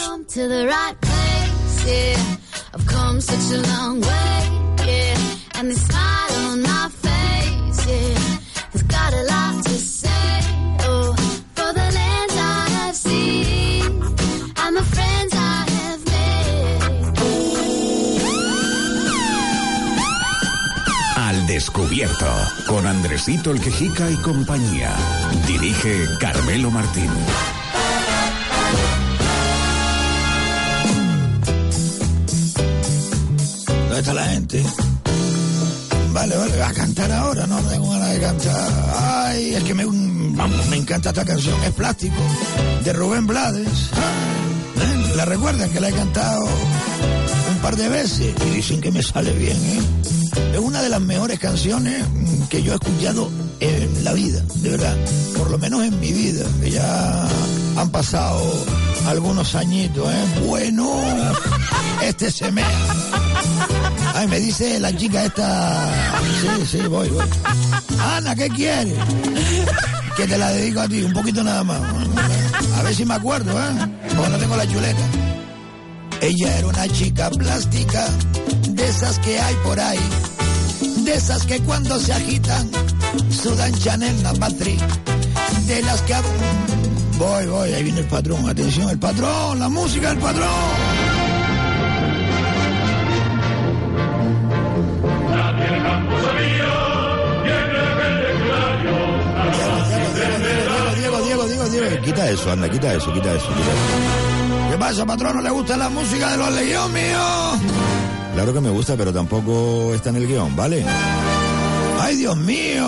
And the smile on my face, descubierto, con Andresito el Quejica y compañía. Dirige Carmelo Martín. ¿Dónde está la gente? Vale, vale, a cantar ahora, no tengo ganas de cantar. Ay, es que me, me encanta esta canción, es plástico, de Rubén Blades. La recuerdan que la he cantado un par de veces y dicen que me sale bien, ¿eh? Es una de las mejores canciones mm, que yo he escuchado en la vida, de verdad, por lo menos en mi vida, ya han pasado algunos añitos, ¿eh? Bueno, este se mea. Ay, me dice la chica esta. Sí, sí, voy, voy. Ana, ¿qué quieres? Que te la dedico a ti, un poquito nada más. A ver si me acuerdo, ¿eh? No tengo la chuleta. Ella era una chica plástica, de esas que hay por ahí. De esas que cuando se agitan, sudan Chanel Napatri. De las que. Voy, voy, ahí viene el patrón. Atención, el patrón, la música del patrón. Diego, Diego, Diego, Diego. Quita eso, anda, quita eso, quita eso, quita eso. ¿Qué pasa, patrón? ¿No le gusta la música de los leones mío? Claro que me gusta, pero tampoco está en el guion, ¿vale? Ay, Dios mío.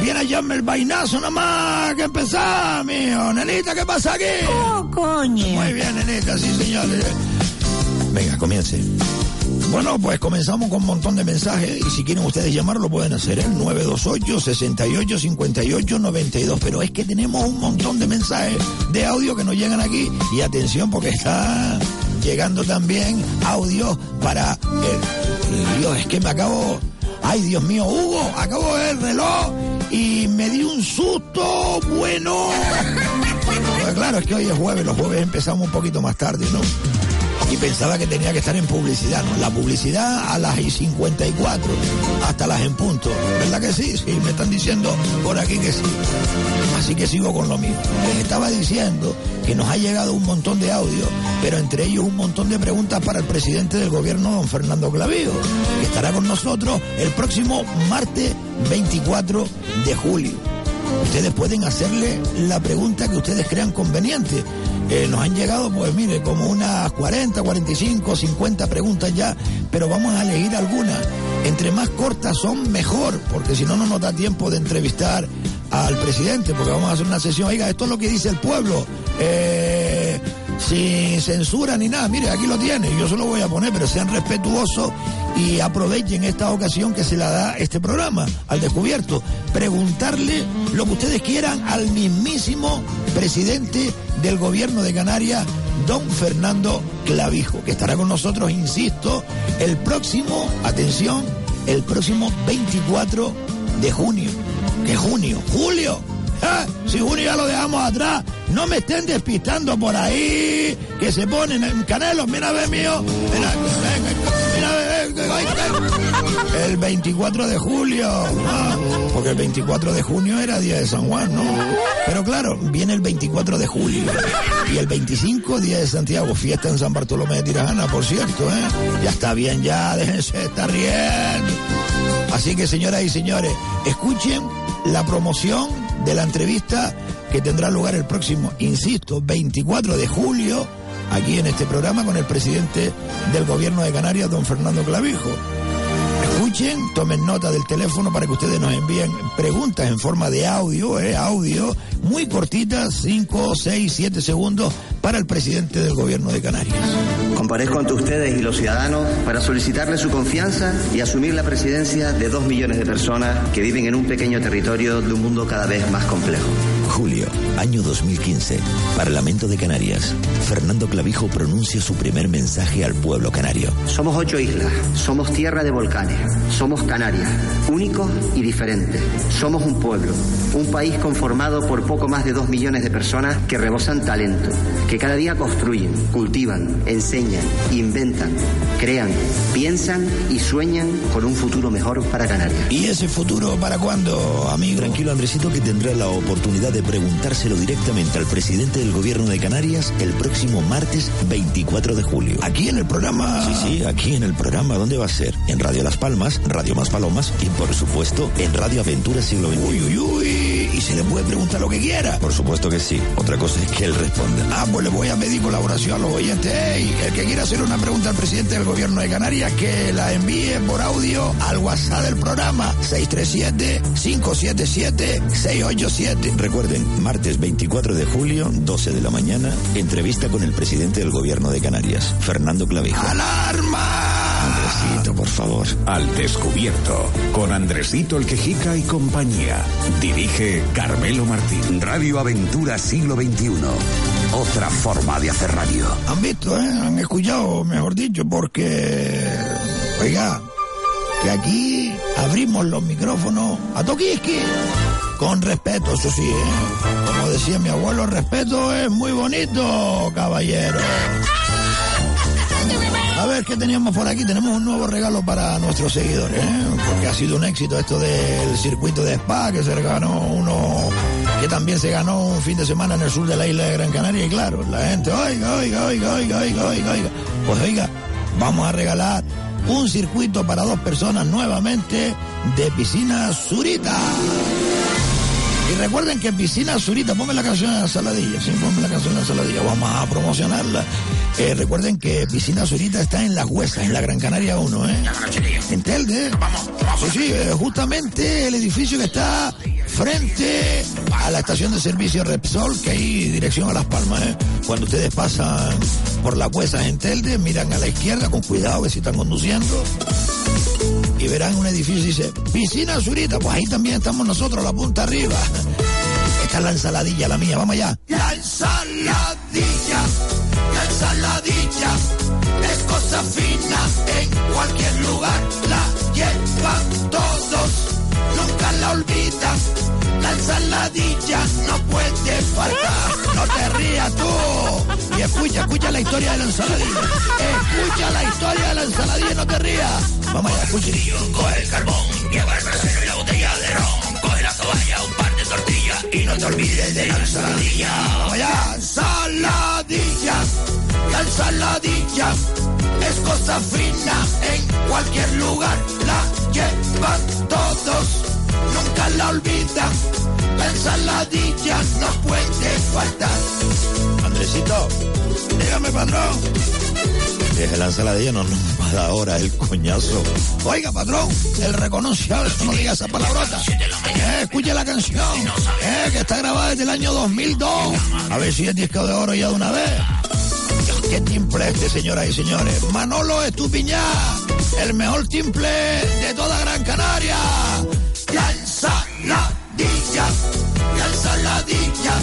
Viene a llamarme el vainazo nada más que empezar, mío. Nenita, ¿qué pasa aquí? Oh, coño. Muy bien, nenita, sí, señores. Venga, comience. Bueno, pues comenzamos con un montón de mensajes y si quieren ustedes llamarlo lo pueden hacer, el 928 68 58 92. Pero es que tenemos un montón de mensajes de audio que nos llegan aquí y atención porque está llegando también audio para el, Dios, es que me acabo, ay Dios mío, Hugo, acabo el reloj y me di un susto bueno. Pues claro, es que hoy es jueves, los jueves empezamos un poquito más tarde, ¿no? Y pensaba que tenía que estar en publicidad, ¿no? La publicidad a las y 54, hasta las en punto. ¿Verdad que sí? Sí, me están diciendo por aquí que sí. Así que sigo con lo mío. Les estaba diciendo que nos ha llegado un montón de audio, pero entre ellos un montón de preguntas para el presidente del gobierno, don Fernando Clavijo, que estará con nosotros el próximo martes 24 de julio. Ustedes pueden hacerle la pregunta que ustedes crean conveniente. Eh, nos han llegado, pues mire, como unas 40, 45, 50 preguntas ya, pero vamos a elegir algunas. Entre más cortas son, mejor, porque si no, no nos da tiempo de entrevistar al presidente, porque vamos a hacer una sesión. Oiga, esto es lo que dice el pueblo. Eh, sin censura ni nada. Mire, aquí lo tiene, yo se lo voy a poner, pero sean respetuosos y aprovechen esta ocasión que se la da este programa al descubierto. Preguntarle lo que ustedes quieran al mismísimo presidente del gobierno de Canarias, don Fernando Clavijo, que estará con nosotros, insisto, el próximo, atención, el próximo 24 de junio. ¿Qué junio? ¡Julio! ¡Ah! Si junio ya lo dejamos atrás, no me estén despistando por ahí, que se ponen en canelos, mira a ver mío, mira, eh, el 24 de julio, ah, porque el 24 de junio era día de San Juan, ¿no? Pero claro, viene el 24 de julio y el 25 día de Santiago, fiesta en San Bartolomé de Tirajana, por cierto, ¿eh? Ya está bien, ya, déjense estar riendo. Así que señoras y señores, escuchen la promoción de la entrevista que tendrá lugar el próximo, insisto, 24 de julio, aquí en este programa con el presidente del gobierno de Canarias, don Fernando Clavijo. Escuchen, tomen nota del teléfono para que ustedes nos envíen preguntas en forma de audio, eh, audio, muy cortitas, 5, 6, 7 segundos, para el presidente del gobierno de Canarias. Comparezco ante ustedes y los ciudadanos para solicitarles su confianza y asumir la presidencia de dos millones de personas que viven en un pequeño territorio de un mundo cada vez más complejo. Julio, año 2015. Parlamento de Canarias. Fernando Clavijo pronuncia su primer mensaje al pueblo canario. Somos ocho islas, somos tierra de volcanes, somos Canarias, únicos y diferentes. Somos un pueblo, un país conformado por poco más de dos millones de personas que rebosan talento, que cada día construyen, cultivan, enseñan, inventan, crean, piensan y sueñan con un futuro mejor para Canarias. ¿Y ese futuro para cuándo, amigo? Tranquilo, Andresito, que tendrá la oportunidad de preguntárselo directamente al presidente del gobierno de Canarias el próximo martes 24 de julio. Aquí en el programa. Sí, sí, aquí en el programa. ¿Dónde va a ser? En Radio Las Palmas, Radio Más Palomas y, por supuesto, en Radio Aventura Siglo XXI. Uy, uy, uy. Y se le puede preguntar lo que quiera. Por supuesto que sí. Otra cosa es que él responda. Ah, pues le voy a pedir colaboración a los oyentes. Ey, el que quiera hacer una pregunta al presidente del gobierno de Canarias, que la envíe por audio al WhatsApp del programa 637-577-687. Martes 24 de julio, 12 de la mañana, entrevista con el presidente del gobierno de Canarias, Fernando Clavijo. ¡Alarma! Andresito, por favor. Al descubierto, con Andresito el Quejica y compañía. Dirige Carmelo Martín. Radio Aventura Siglo XXI. Otra forma de hacer radio. Han visto, ¿eh? Han escuchado, mejor dicho, porque... Oiga, que aquí abrimos los micrófonos a Toquiski. Con respeto, eso sí, ¿eh? Como decía mi abuelo, el respeto es muy bonito, caballero. A ver qué teníamos por aquí. Tenemos un nuevo regalo para nuestros seguidores, ¿eh? porque ha sido un éxito esto del circuito de Spa, que se ganó uno, que también se ganó un fin de semana en el sur de la isla de Gran Canaria. Y claro, la gente, oiga, oiga, oiga, oiga, oiga, oiga, oiga. Pues oiga, vamos a regalar un circuito para dos personas nuevamente de piscina Zurita. Y recuerden que Piscina Zurita, ponme la canción de la saladilla, sí, ponme la canción de la saladilla, vamos a promocionarla. Eh, recuerden que Piscina Zurita está en Las Huesas, en la Gran Canaria 1, ¿eh? En Telde. Vamos, vamos. Sí, sí, eh, justamente el edificio que está frente a la estación de servicio Repsol, que hay dirección a Las Palmas, ¿eh? Cuando ustedes pasan por Las Huesas en Telde, miran a la izquierda con cuidado que si están conduciendo y verán un edificio y dice, piscina Zurita, pues ahí también estamos nosotros, la punta arriba. Esta es la ensaladilla, la mía, vamos allá. La ensaladilla, la ensaladilla, es cosa fina, en cualquier lugar la llevan todos, nunca la olvidan. La ensaladilla no puede faltar, no te rías tú. Y escucha, escucha la historia de la ensaladilla. Escucha la historia de la ensaladilla y no te rías. Vamos allá, escucha. Coge el carbón, lleva el brasero y la botella y no te olvides de la ensaladilla. Vamos allá, ensaladilla, la ensaladilla es cosa fina en cualquier lugar la llevan todos, nunca la olvidan. La ensaladilla no puede faltar. Andresito, dígame patrón. Deje la ensaladilla, no nos va a dar ahora el coñazo. Oiga, patrón, el reconoció, no diga esa palabrota. Eh, escuche la canción, eh, que está grabada desde el año 2002. A ver si es disco de oro ya de una vez. Qué timple este, señoras y señores. Manolo Estupiñá, el mejor timple de toda Gran Canaria. La ensaladilla, la ensaladilla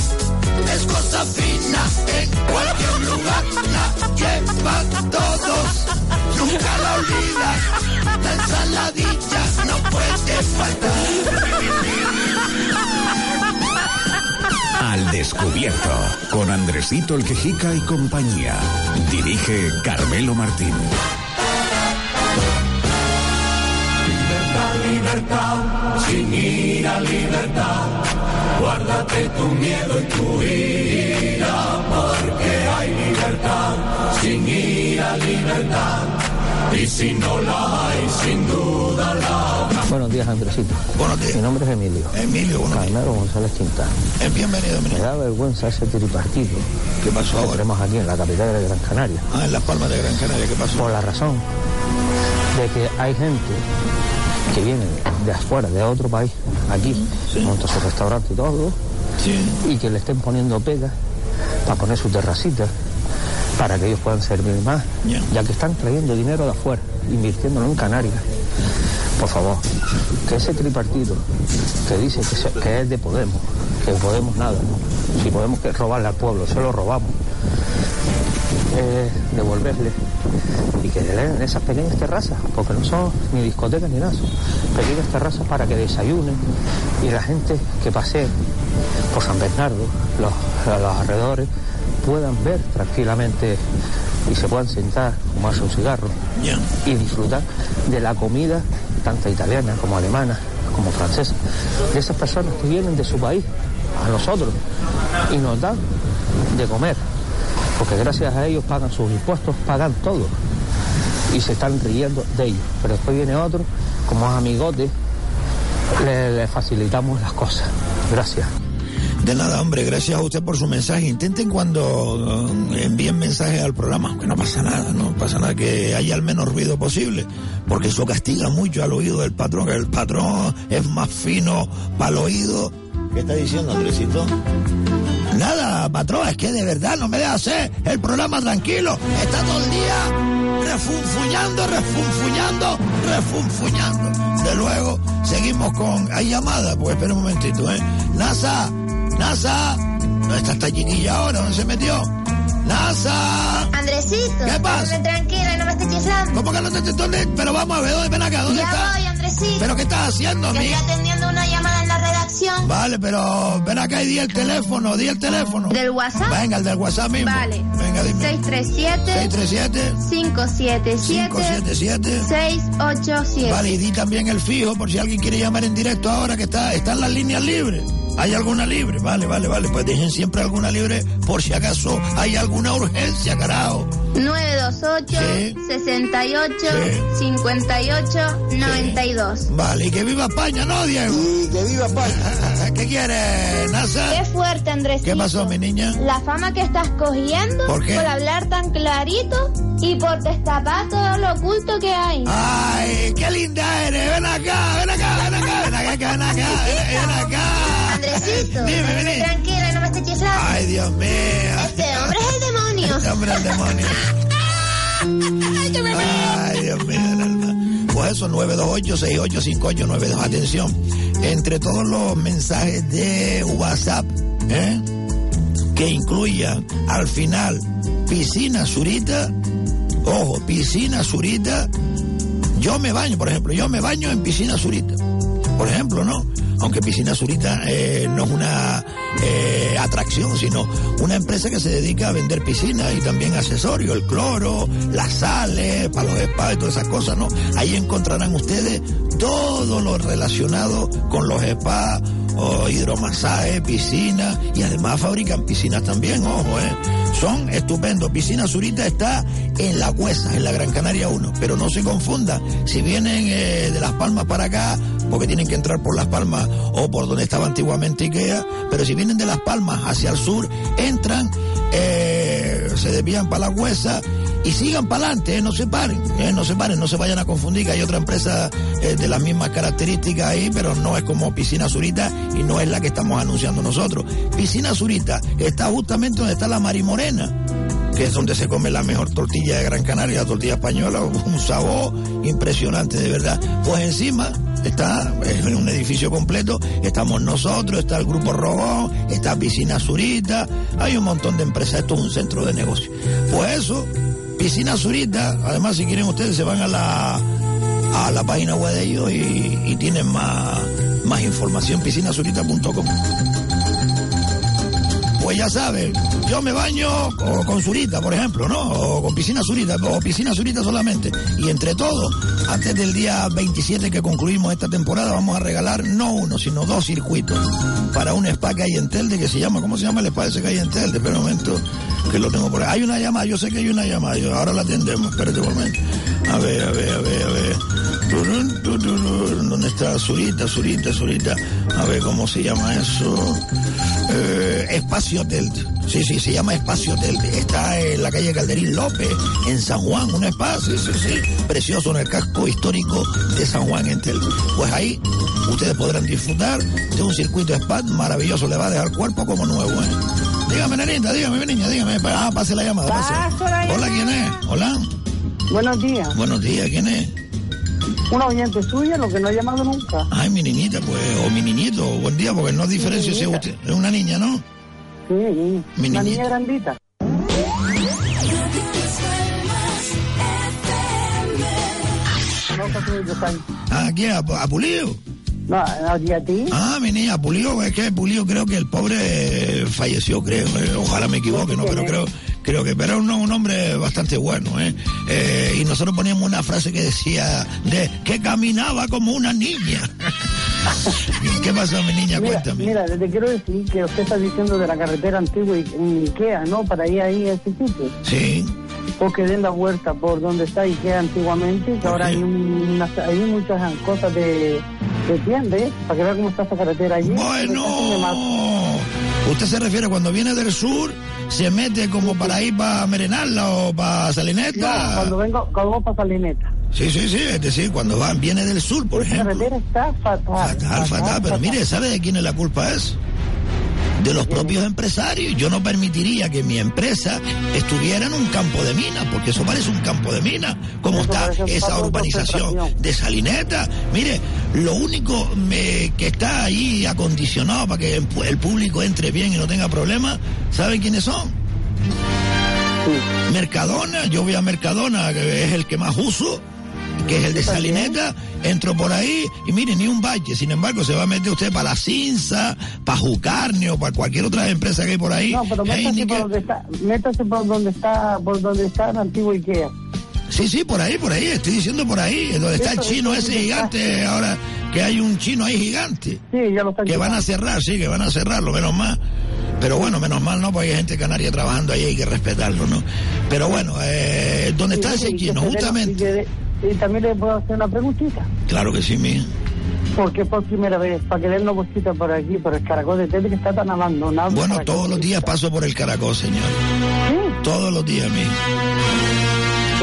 es cosa fina en cualquier lugar. La llevan todos, nunca la olvidan. La ensaladilla no puede faltar. Al descubierto, con Andresito el Quejica y compañía. Dirige Carmelo Martín. libertad, sin ira, libertad. Guárdate tu miedo y tu ira, porque hay libertad, sin ira, libertad. Y si no la hay, sin duda la habrá. Buenos días, Andresito. Buenos días. Mi nombre es Emilio. Emilio, buenos días. Carmelo González Quintana. Eh, bienvenido, Me da vergüenza ese tripartito. ¿Qué pasó que ahora? tenemos aquí en la capital de Gran Canaria. Ah, en Las Palmas de Gran Canaria, ¿qué pasó? Por la razón de que hay gente que viene de afuera, de otro país, aquí, monta su restaurante y todo, y que le estén poniendo pegas para poner su terracita, para que ellos puedan servir más, ya. que están trayendo dinero de afuera, invirtiéndolo en Canarias. Por favor, que ese tripartito que dice que, se- que es de Podemos, que Podemos nada, si podemos que robarle al pueblo, se lo robamos, eh, devolverle. Y que le den esas pequeñas terrazas, porque no son ni discotecas ni nada, son pequeñas terrazas para que desayunen y la gente que pase por San Bernardo, los, los alrededores, puedan ver tranquilamente y se puedan sentar, fumarse un cigarro y disfrutar de la comida, tanto italiana como alemana, como francesa, de esas personas que vienen de su país a nosotros y nos dan de comer, porque gracias a ellos pagan sus impuestos, pagan todo y se están riendo de ellos. Pero después viene otro, como es amigote, le, le facilitamos las cosas. Gracias. De nada, hombre, gracias a usted por su mensaje. Intenten cuando eh, envíen mensajes al programa, que no pasa nada, no pasa nada, que haya el menos ruido posible, porque eso castiga mucho al oído del patrón, el patrón es más fino para el oído. ¿Qué está diciendo, Andresito? Nada, patrón, es que de verdad no me deja hacer el programa tranquilo. Está todo el día refunfuñando, refunfuñando, refunfuñando. De luego, seguimos con... Hay llamada, pues espera un momentito, ¿eh? NASA, NASA. ¿Dónde está esta chiquilla ahora? ¿Dónde se metió? NASA. Andresito. ¿Qué pasa? tranquila, no me estés chiflando. ¿Cómo que no te dónde? Pero vamos a ver, ¿dónde? Ven acá, ¿dónde ya está? voy, Andresito. ¿Pero qué estás haciendo, mi? estoy atendiendo una redacción. Vale, pero ven acá y di el teléfono, di el teléfono. ¿Del WhatsApp? Venga, el del WhatsApp mismo. Vale. Venga, dime. 637 637 577 577 687. Vale, y di también el fijo por si alguien quiere llamar en directo ahora que está, están las líneas libres. ¿Hay alguna libre? Vale, vale, vale. Pues dejen siempre alguna libre por si acaso hay alguna urgencia, carajo. 928 Sí. 68 Sí. 58 92. Vale, y que viva España, ¿no, Diego? Y que viva España. ¿Qué quieres, NASA? Qué fuerte, Andresito. ¿Qué pasó, mi niña? La fama que estás cogiendo ¿Por qué? hablar tan clarito y por destapar todo lo oculto que hay. Ay, qué linda eres. Ven acá, ven acá, ven acá, ven acá, ven acá, ven, ven acá. Andresito, Dime, tranquila, no me estés chiflando. Ay, Dios mío. Este hombre es el demonio. Este hombre demonio. Ay, Dios mío, alma. Pues eso, 928-685892. Atención, entre todos los mensajes de WhatsApp, ¿eh? que incluyan al final piscina surita, ojo, piscina surita, yo me baño, por ejemplo, yo me baño en piscina surita, por ejemplo, ¿no? Aunque Piscina Surita eh, no es una eh, atracción, sino una empresa que se dedica a vender piscinas y también accesorios, el cloro, las sales, para los spas y todas esas cosas, ¿no? Ahí encontrarán ustedes todo lo relacionado con los spas, o hidromasaje, piscina y además fabrican piscinas también, ojo, ¿eh? Son estupendos. Piscina Zurita está en La Cuesa, en la Gran Canaria 1, pero no se confundan. Si vienen eh, de Las Palmas para acá, porque tienen que entrar por Las Palmas o por donde estaba antiguamente Ikea, pero si vienen de Las Palmas hacia el sur, entran, eh, se desvían para La Cuesa y sigan para adelante, no se paren, eh, no se paren, no se vayan a confundir que hay otra empresa eh, de las mismas características ahí, pero no es como Piscina Zurita y no es la que estamos anunciando nosotros. Piscina Zurita está justamente donde está la Marimorena, que es donde se come la mejor tortilla de Gran Canaria, la tortilla española, un sabor impresionante, de verdad. Pues encima está en un edificio completo, estamos nosotros, está el Grupo Robón, está Piscina Zurita, hay un montón de empresas, esto es un centro de negocio. Pues eso, Piscina Zurita, además si quieren ustedes se van a la a la página web de ellos y, tienen más, más información, piscinazurita.com. Pues ya sabes, yo me baño o con surita, por ejemplo, ¿no? O con piscina surita, o piscina surita solamente. Y entre todos, antes del día 27 que concluimos esta temporada, vamos a regalar no uno, sino dos circuitos para un spa que hay en que se llama, ¿cómo se llama el spa ese que hay en Telde? Espera momento, que lo tengo por ahí. Hay una llamada, yo sé que hay una llamada, yo- ahora la atendemos, espérate un momento. A ver, a ver, a ver, a ver. ¿Dónde está Zurita, Zurita, Zurita? A ver, ¿cómo se llama eso? Eh, Espacio Hotel. Sí, sí, se llama Espacio Hotel. Está en la calle Calderín López, en San Juan, un espacio, sí, sí, sí. Precioso en el casco histórico de San Juan, en Tel. Pues ahí ustedes podrán disfrutar de un circuito spa maravilloso. Le va a dejar cuerpo como nuevo, ¿eh? Dígame, nenita, dígame, mi niña, dígame. Ah, pase la llamada. pase. Hola, ¿quién es? Hola. Buenos días. Buenos días, ¿quién es? Una oyente suya, lo que no ha llamado nunca. Ay, mi niñita, pues, o mi niñito, buen día, porque no diferencio si es usted. Es una niña, ¿no? Sí, Mi una niñita. niña grandita. Ah, ¿quién? ¿A, a Pulido? No, a ti, a ti. Ah, mi niña, Pulido, es que Pulido creo que el pobre falleció, creo. eh, ojalá me equivoque, ¿no? Pero creo, creo que, pero era un, un hombre bastante bueno, ¿eh? Eh, Y nosotros poníamos una frase que decía, de que caminaba como una niña. ¿Qué pasó, mi niña? Mira, Cuéntame. mira, te quiero decir que usted está diciendo de la carretera antigua y en Ikea, ¿no? Para ir ahí a ese sitio. Sí. Porque den la vuelta por donde está Ikea antiguamente, que ahora hay, una, hay muchas cosas de, de tienda, ¿eh? Para que vea cómo está esa carretera allí. Bueno, usted se refiere cuando viene del sur, se mete como para ir para Merenalda o para No, Salineta. cuando vengo, cuando vengo para Salineta. Sí, sí, sí, es decir, cuando va, viene del sur, por ejemplo. carretera está fatal. Fatal, fatal, pero mire, ¿sabe de quién es la culpa es? De los propios empresarios. Yo no permitiría que mi empresa estuviera en un campo de minas, porque eso parece un campo de minas. Como está esa urbanización de Salineta. Mire, lo único me- que está ahí acondicionado para que el público entre bien y no tenga problemas, ¿sabe quiénes son? Mercadona, yo voy a Mercadona, que es el que más uso, que es el de Salineta, entro por ahí y mire, ni un valle, sin embargo, se va a meter usted para la Cinza, para Jucarnio, para cualquier otra empresa que hay por ahí. No, pero métase Heineken. por donde está, métase por donde está, por donde está el antiguo Ikea. Sí, sí, por ahí, por ahí, estoy diciendo por ahí, donde está el chino ese gigante, ahora que hay un chino ahí gigante. Sí, ya lo están Que van a cerrar, sí, que van a cerrarlo, menos mal. Pero bueno, menos mal, ¿no? Porque hay gente canaria trabajando ahí, hay que respetarlo, ¿no? Pero bueno, eh, ¿dónde está ese chino? Justamente. Y, también le puedo hacer una preguntita. Claro que sí, mía. Porque por primera vez, para que den una bolsita por aquí, por el caracol de Tete que está tan abandonado. Bueno, todos los días paso por el caracol, señor. Todos los días, mí.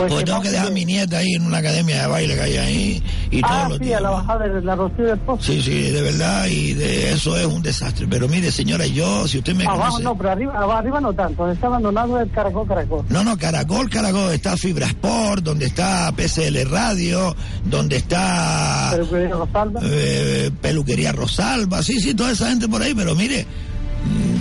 Pues tengo que dejar a de- mi nieta ahí en una academia de baile que hay ahí. Y todos Ah, sí, a la bajada de la Rocío del Pozo. Sí, sí, de verdad, y de eso es un desastre. Pero mire, señora, yo, si usted me Abajo conoce... no, pero arriba, arriba no tanto. Donde está abandonado el caracol, caracol. No, no, Caracol, Caracol, está Fibra Sport, donde está PCL Radio, donde está Peluquería Rosalba. eh, Peluquería Rosalba, sí, sí, toda esa gente por ahí, pero mire,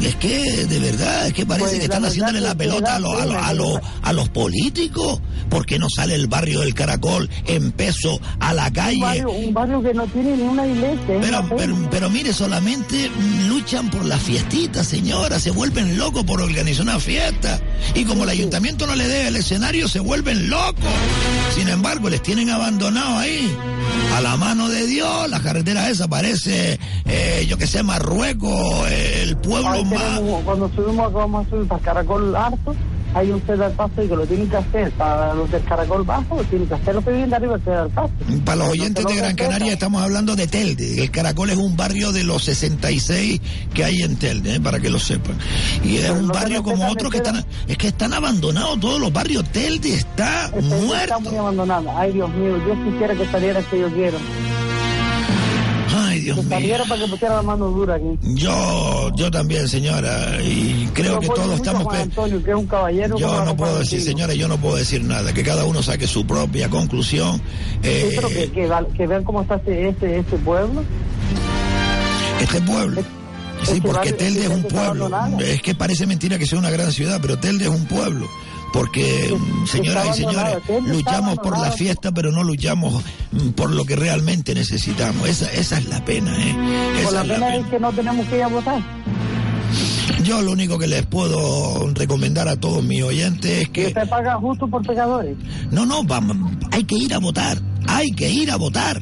es que de verdad, es que parece Pues, que están haciéndole la pelota a, los- a, pena a, no- a los políticos. ¿Por qué no sale el barrio del Caracol en peso a la Un calle? barrio, un barrio que no tiene ni una iglesia. es Pero, una pero, pero mire, solamente luchan por las fiestitas, señora. Se vuelven locos por organizar una fiesta. Y como el ayuntamiento no le dé el escenario, se vuelven locos. Sin embargo, les tienen abandonado ahí. A la mano de Dios, la carretera esa parece, eh, yo que sé, Marruecos, eh, el pueblo Ahí más... tenemos, cuando subimos, a Caracol Alto, hay un cedar paso y que lo tienen que hacer. Para los del Caracol Bajo, tienen que hacer los que viven de arriba el cedar paso. Para los oyentes de Gran. Canaria estamos hablando de Telde. El Caracol es un barrio de los 66 que hay en Telde, ¿eh? para que lo sepan. Y es un no barrio como respetan otro que están... Es que están abandonados todos los barrios. Telde está Este muerto. Está muy abandonada. Ay, Dios mío, yo quisiera que saliera que yo quiero. Ay, Dios Que mío. saliera para que pusiera la mano dura aquí. Yo, yo también, señora. Y creo que apoyo todos estamos... Juan Antonio, que es un caballero. Yo no puedo decir, señora, yo no puedo decir nada. Que cada uno saque su propia conclusión. Eh, Sí, que, que, val- que vean cómo está este, este, este pueblo. Este pueblo. Sí, Este porque barrio- Telde es este un está pueblo. Es que parece mentira que sea una gran ciudad, pero Telde es un pueblo. Porque, señoras y señores, luchamos por la fiesta, pero no luchamos mm, por lo que realmente necesitamos. Esa, esa es la pena, ¿eh? Por la es la pena pena. es que no tenemos que ir a votar. Yo lo único que les puedo recomendar a todos mis oyentes es que... ¿Usted paga justo por pecadores? No, no, vamos, hay que ir a votar, hay que ir a votar.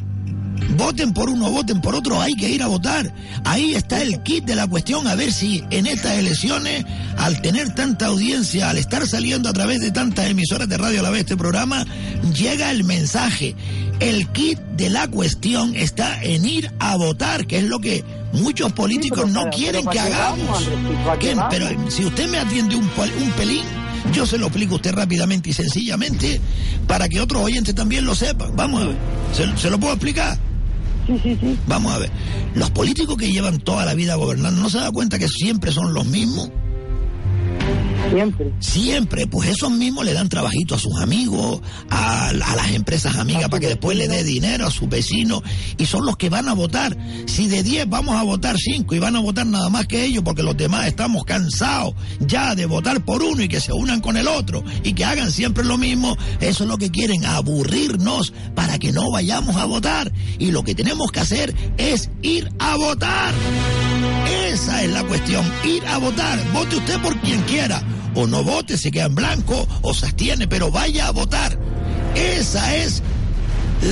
Voten por uno, voten por otro, hay que ir a votar. Ahí está el kit de la cuestión, a ver si en estas elecciones, al tener tanta audiencia, al estar saliendo a través de tantas emisoras de radio a la vez este programa, llega el mensaje. El kit de la cuestión está en ir a votar, que es lo que muchos políticos no quieren que hagamos. ¿Qué? Pero si usted me atiende un pelín, yo se lo explico a usted rápidamente y sencillamente para que otros oyentes también lo sepan. Vamos a ver. ¿Se, se lo puedo explicar? Sí, sí, sí. Vamos a ver. Los políticos que llevan toda la vida gobernando, ¿no se da cuenta que siempre son los mismos? Siempre. Siempre, pues esos mismos le dan trabajito a sus amigos, a, a las empresas amigas para que después le dé dinero a sus vecinos y son los que van a votar. Si de 10 vamos a votar 5 y van a votar nada más que ellos porque los demás estamos cansados ya de votar por uno y que se unan con el otro y que hagan siempre lo mismo, eso es lo que quieren, aburrirnos para que no vayamos a votar. Y lo que tenemos que hacer es ir a votar. Esa es la cuestión, ir a votar. Vote usted por quien quiera. O no vote, se queda en blanco o se abstiene, pero vaya a votar. Esa es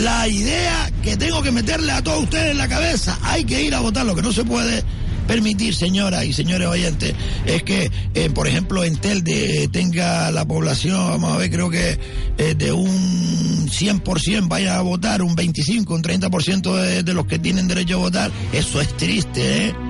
la idea que tengo que meterle a todos ustedes en la cabeza. Hay que ir a votar. Lo que no se puede permitir, señoras y señores oyentes, es que, eh, por ejemplo, en Telde tenga la población, vamos a ver, creo que eh, de un 100% vaya a votar, un 25, un 30% de, de los que tienen derecho a votar. Eso es triste, ¿eh?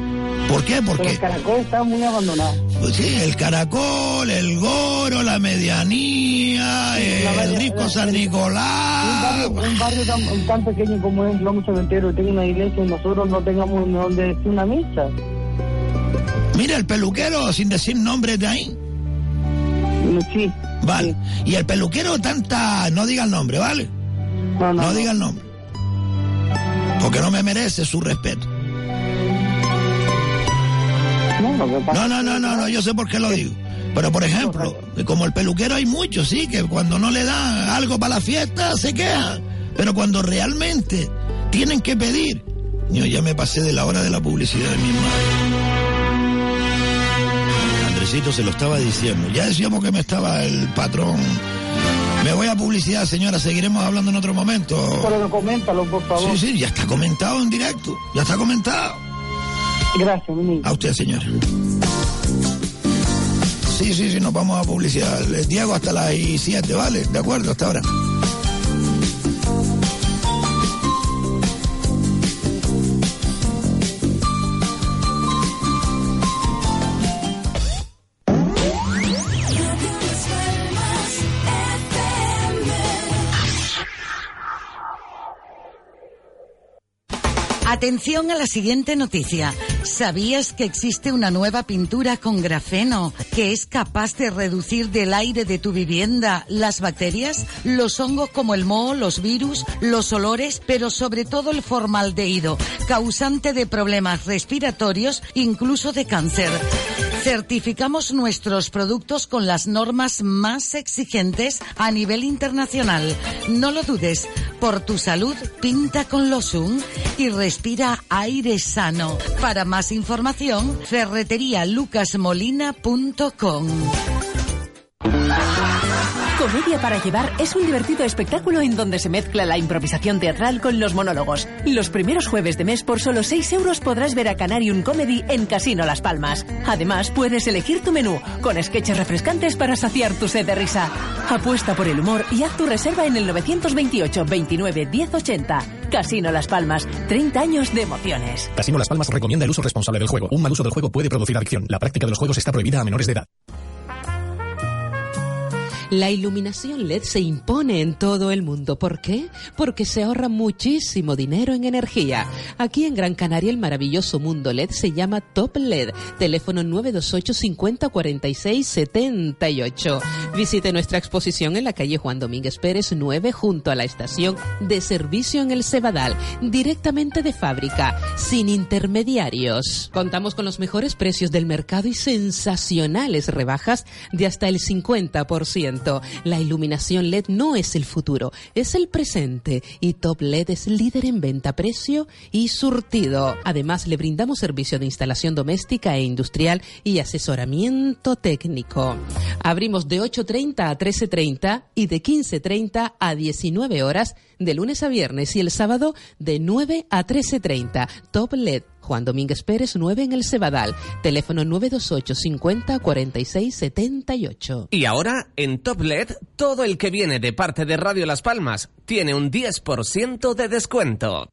¿Por qué? Pero Porque el caracol está muy abandonado. pues sí, el caracol, el goro, la medianía, el disco San Un Nicolás. barrio, un barrio tan, tan pequeño como es Lomo Cementerio, tiene una iglesia y nosotros no tengamos donde decir una misa. Mira, el peluquero, sin decir nombres de ahí. Sí. Vale. Y el peluquero tanta, no diga el nombre, ¿vale? No, no diga el nombre. Porque no me merece su respeto. No, no, no, no, no, yo sé por qué lo digo. Pero por ejemplo, como el peluquero hay muchos, sí, que cuando no le dan algo para la fiesta se quejan. Pero cuando realmente tienen que pedir, yo ya me pasé de la hora de la publicidad de mi madre. Andresito se lo estaba diciendo. Ya decíamos que me estaba el patrón. Me voy a publicidad, señora. Seguiremos hablando en otro momento. Pero coméntalo, por favor. Sí, sí, ya está comentado en directo. Ya está comentado. Gracias, mi niño. A usted, señora. Sí, sí, sí, nos vamos a publicidad. Les Diego hasta las 7, ¿vale? De acuerdo, hasta ahora. Atención a la siguiente noticia. ¿Sabías que existe una nueva pintura con grafeno que es capaz de reducir del aire de tu vivienda las bacterias, los hongos como el moho, los virus, los olores, pero sobre todo el formaldehído, causante de problemas respiratorios, incluso de cáncer? Certificamos nuestros productos con las normas más exigentes a nivel internacional. No lo dudes, por tu salud pinta con Losung y respira aire sano. Para más información, ferreterialucasmolina.com. Comedia para llevar es un divertido espectáculo en donde se mezcla la improvisación teatral con los monólogos. Los primeros jueves de mes por solo 6 euros podrás ver a Canarium Comedy en Casino Las Palmas. Además, puedes elegir tu menú con sketches refrescantes para saciar tu sed de risa. Apuesta por el humor y haz tu reserva en el 928 29 1080. Casino Las Palmas, 30 años de emociones. Casino Las Palmas recomienda el uso responsable del juego. Un mal uso del juego puede producir adicción. La práctica de los juegos está prohibida a menores de edad. La iluminación LED se impone en todo el mundo. ¿Por qué? Porque se ahorra muchísimo dinero en energía. Aquí en Gran Canaria el maravilloso mundo LED se llama Top LED. Teléfono 928 50 46 78. Visite nuestra exposición en la calle Juan Domínguez Pérez 9 junto a la estación de servicio en el Cebadal. Directamente de fábrica, sin intermediarios. Contamos con los mejores precios del mercado y sensacionales rebajas de hasta el 50%. La iluminación LED no es el futuro, es el presente. Y Top LED es líder en venta, precio y surtido. Además, le brindamos servicio de instalación doméstica e industrial y asesoramiento técnico. Abrimos de 8.30 a 13.30 y de 15.30 a 19 horas de lunes a viernes y el sábado de 9 a 13.30. Top LED. Juan Domínguez Pérez 9 en el Cebadal. Teléfono 928 50 46 78. Y ahora, en Top LED, todo el que viene de parte de Radio Las Palmas tiene un 10% de descuento.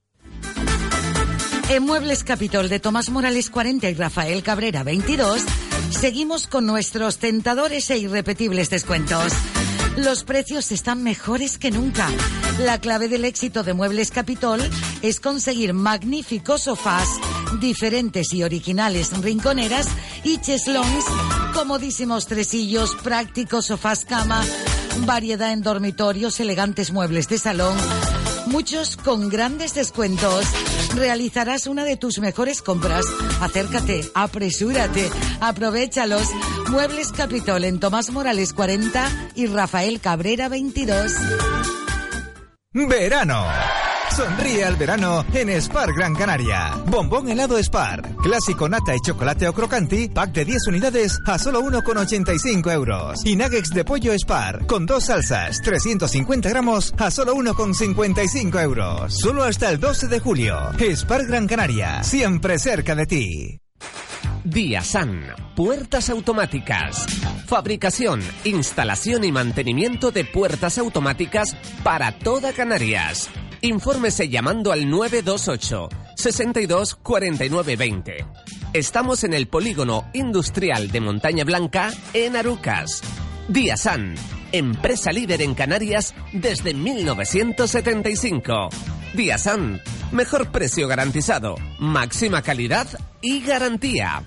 En Muebles Capitol de Tomás Morales 40 y Rafael Cabrera 22, seguimos con nuestros tentadores e irrepetibles descuentos. Los precios están mejores que nunca. La clave del éxito de Muebles Capitol es conseguir magníficos sofás, diferentes y originales rinconeras y cheslons, comodísimos tresillos, prácticos sofás cama, variedad en dormitorios, elegantes muebles de salón, muchos con grandes descuentos. Realizarás una de tus mejores compras. Acércate, apresúrate, aprovechalos. Muebles Capitol en Tomás Morales 40 y Rafael Cabrera 22. Verano. Sonríe al verano en Spar Gran Canaria. Bombón helado Spar. Clásico nata y chocolate o crocanti. Pack de 10 unidades a solo 1,85 euros. Y nuggets de pollo Spar. Con dos salsas. 350 gramos a solo 1,55 euros. Solo hasta el 12 de julio. Spar Gran Canaria. Siempre cerca de ti. Diasan, puertas automáticas. Fabricación, instalación y mantenimiento de puertas automáticas para toda Canarias. Infórmese llamando al 928 62 49 20. Estamos en el polígono industrial de Montaña Blanca, en Arucas. Diasan, empresa líder en Canarias desde 1975. Diasan, mejor precio garantizado, máxima calidad y garantía.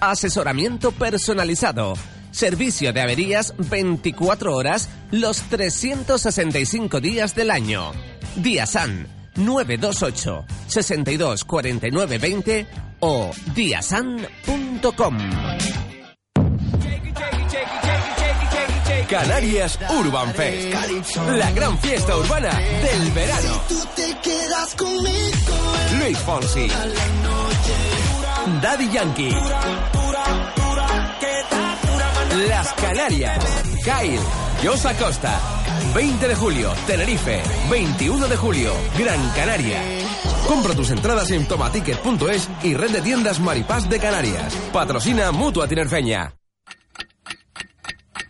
Asesoramiento personalizado. Servicio de averías 24 horas los 365 días del año. Diasan 928 62 49 20 o diasan.com. Canarias Urban Fest. La gran fiesta urbana del verano. Luis Fonsi. Daddy Yankee. Las Canarias. Kyle. Josa Costa. 20 de julio, Tenerife. 21 de julio, Gran Canaria. Compra tus entradas en tomaticket.es y red de tiendas Maripaz de Canarias. Patrocina Mutua Tinerfeña.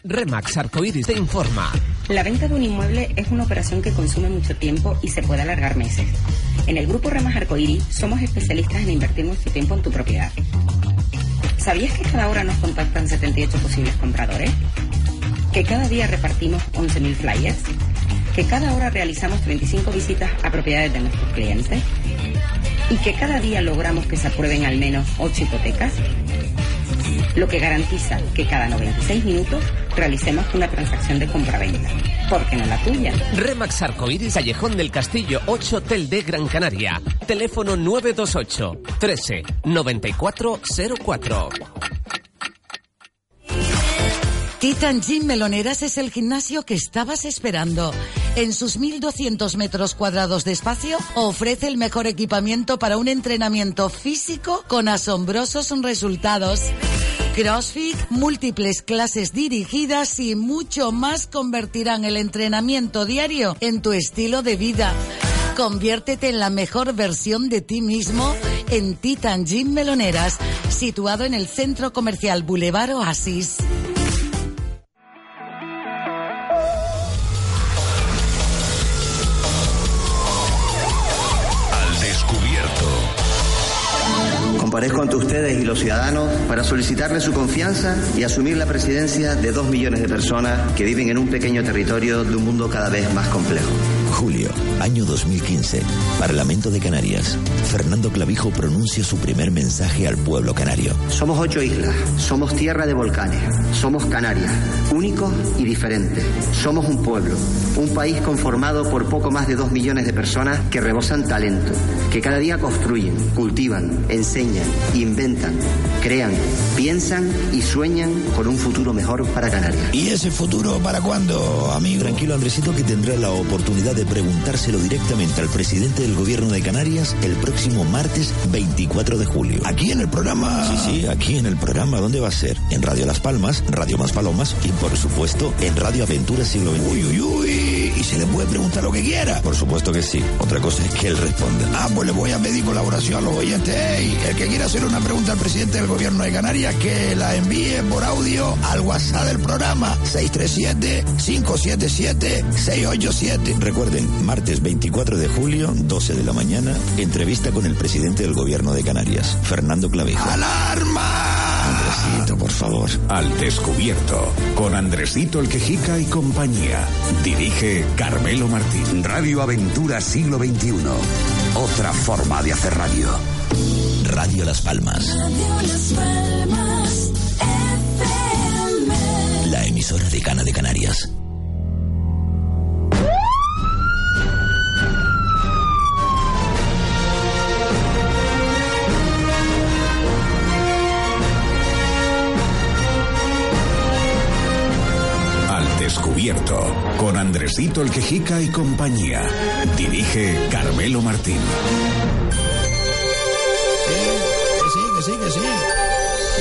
Remax Arcoiris te informa. La venta de un inmueble es una operación que consume mucho tiempo y se puede alargar meses. En el grupo Remas Arcoiris somos especialistas en invertir nuestro tiempo en tu propiedad. ¿Sabías que cada hora nos contactan 78 posibles compradores? ¿Que cada día repartimos 11.000 flyers? ¿Que cada hora realizamos 35 visitas a propiedades de nuestros clientes? ¿Y que cada día logramos que se aprueben al menos 8 hipotecas? lo que garantiza que cada 96 minutos realicemos una transacción de compraventa. ¿Por qué no la tuya? Remax Arcoiris, Callejón del Castillo 8 Hotel de Gran Canaria. Teléfono 928 13 9404. Titan Gym Meloneras es el gimnasio que estabas esperando. En sus 1.200 metros cuadrados de espacio ofrece el mejor equipamiento para un entrenamiento físico con asombrosos resultados. CrossFit, múltiples clases dirigidas y mucho más convertirán el entrenamiento diario en tu estilo de vida. Conviértete en la mejor versión de ti mismo en Titan Gym Meloneras, situado en el centro comercial Boulevard Oasis. Comparezco ante ustedes y los ciudadanos para solicitarles su confianza y asumir la presidencia de dos millones de personas que viven en un pequeño territorio de un mundo cada vez más complejo. Julio, año 2015. Parlamento de Canarias. Fernando Clavijo pronuncia su primer mensaje al pueblo canario. Somos ocho islas, somos tierra de volcanes, somos Canarias, únicos y diferentes. Somos un pueblo, un país conformado por poco más de dos millones de personas que rebosan talento, que cada día construyen, cultivan, enseñan, inventan, crean, piensan y sueñan con un futuro mejor para Canarias. ¿Y ese futuro para cuándo, amigo? Tranquilo, Andresito, que tendrá la oportunidad de preguntárselo directamente al presidente del gobierno de Canarias el próximo martes 24 de julio. Aquí en el programa. Sí, sí, aquí en el programa. ¿Dónde va a ser? En Radio Las Palmas, Radio Más Palomas y, por supuesto, en Radio Aventura Siglo XXI. Uy, uy, uy. Y se le puede preguntar lo que quiera. Por supuesto que sí. Otra cosa es que él responda. Ah, pues le voy a pedir colaboración a los oyentes. Ey, el que quiera hacer una pregunta al presidente del gobierno de Canarias, que la envíe por audio al WhatsApp del programa 637-577-687. Recuerden, martes 24 de julio, 12 de la mañana, entrevista con el presidente del gobierno de Canarias, Fernando Clavijo. ¡Alarma! Andresito, por favor. Al descubierto, con Andresito el Quejica y compañía. Dirige Carmelo Martín. Radio Aventura Siglo XXI. Otra forma de hacer radio. Radio Las Palmas. La emisora de Cana de Canarias. Con Andresito el Quejica y compañía. Dirige Carmelo Martín. Que sí, que sí, que sí.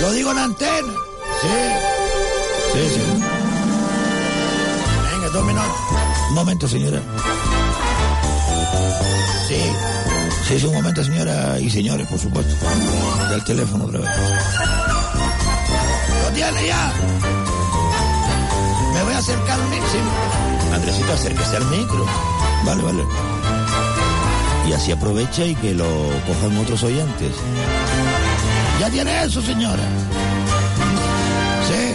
Lo digo en antena. Sí. Sí, sí. Venga, tome nota. Un momento, señora. Sí. Sí, sí, un momento, señora y señores, por supuesto. Del teléfono otra vez. ¡Lo tiene ya! Voy a acercar al. Sí. Andresito, acérquese al micro. Vale, vale. Y así aprovecha y que lo cojan otros oyentes. Ya tiene eso, señora. Sí.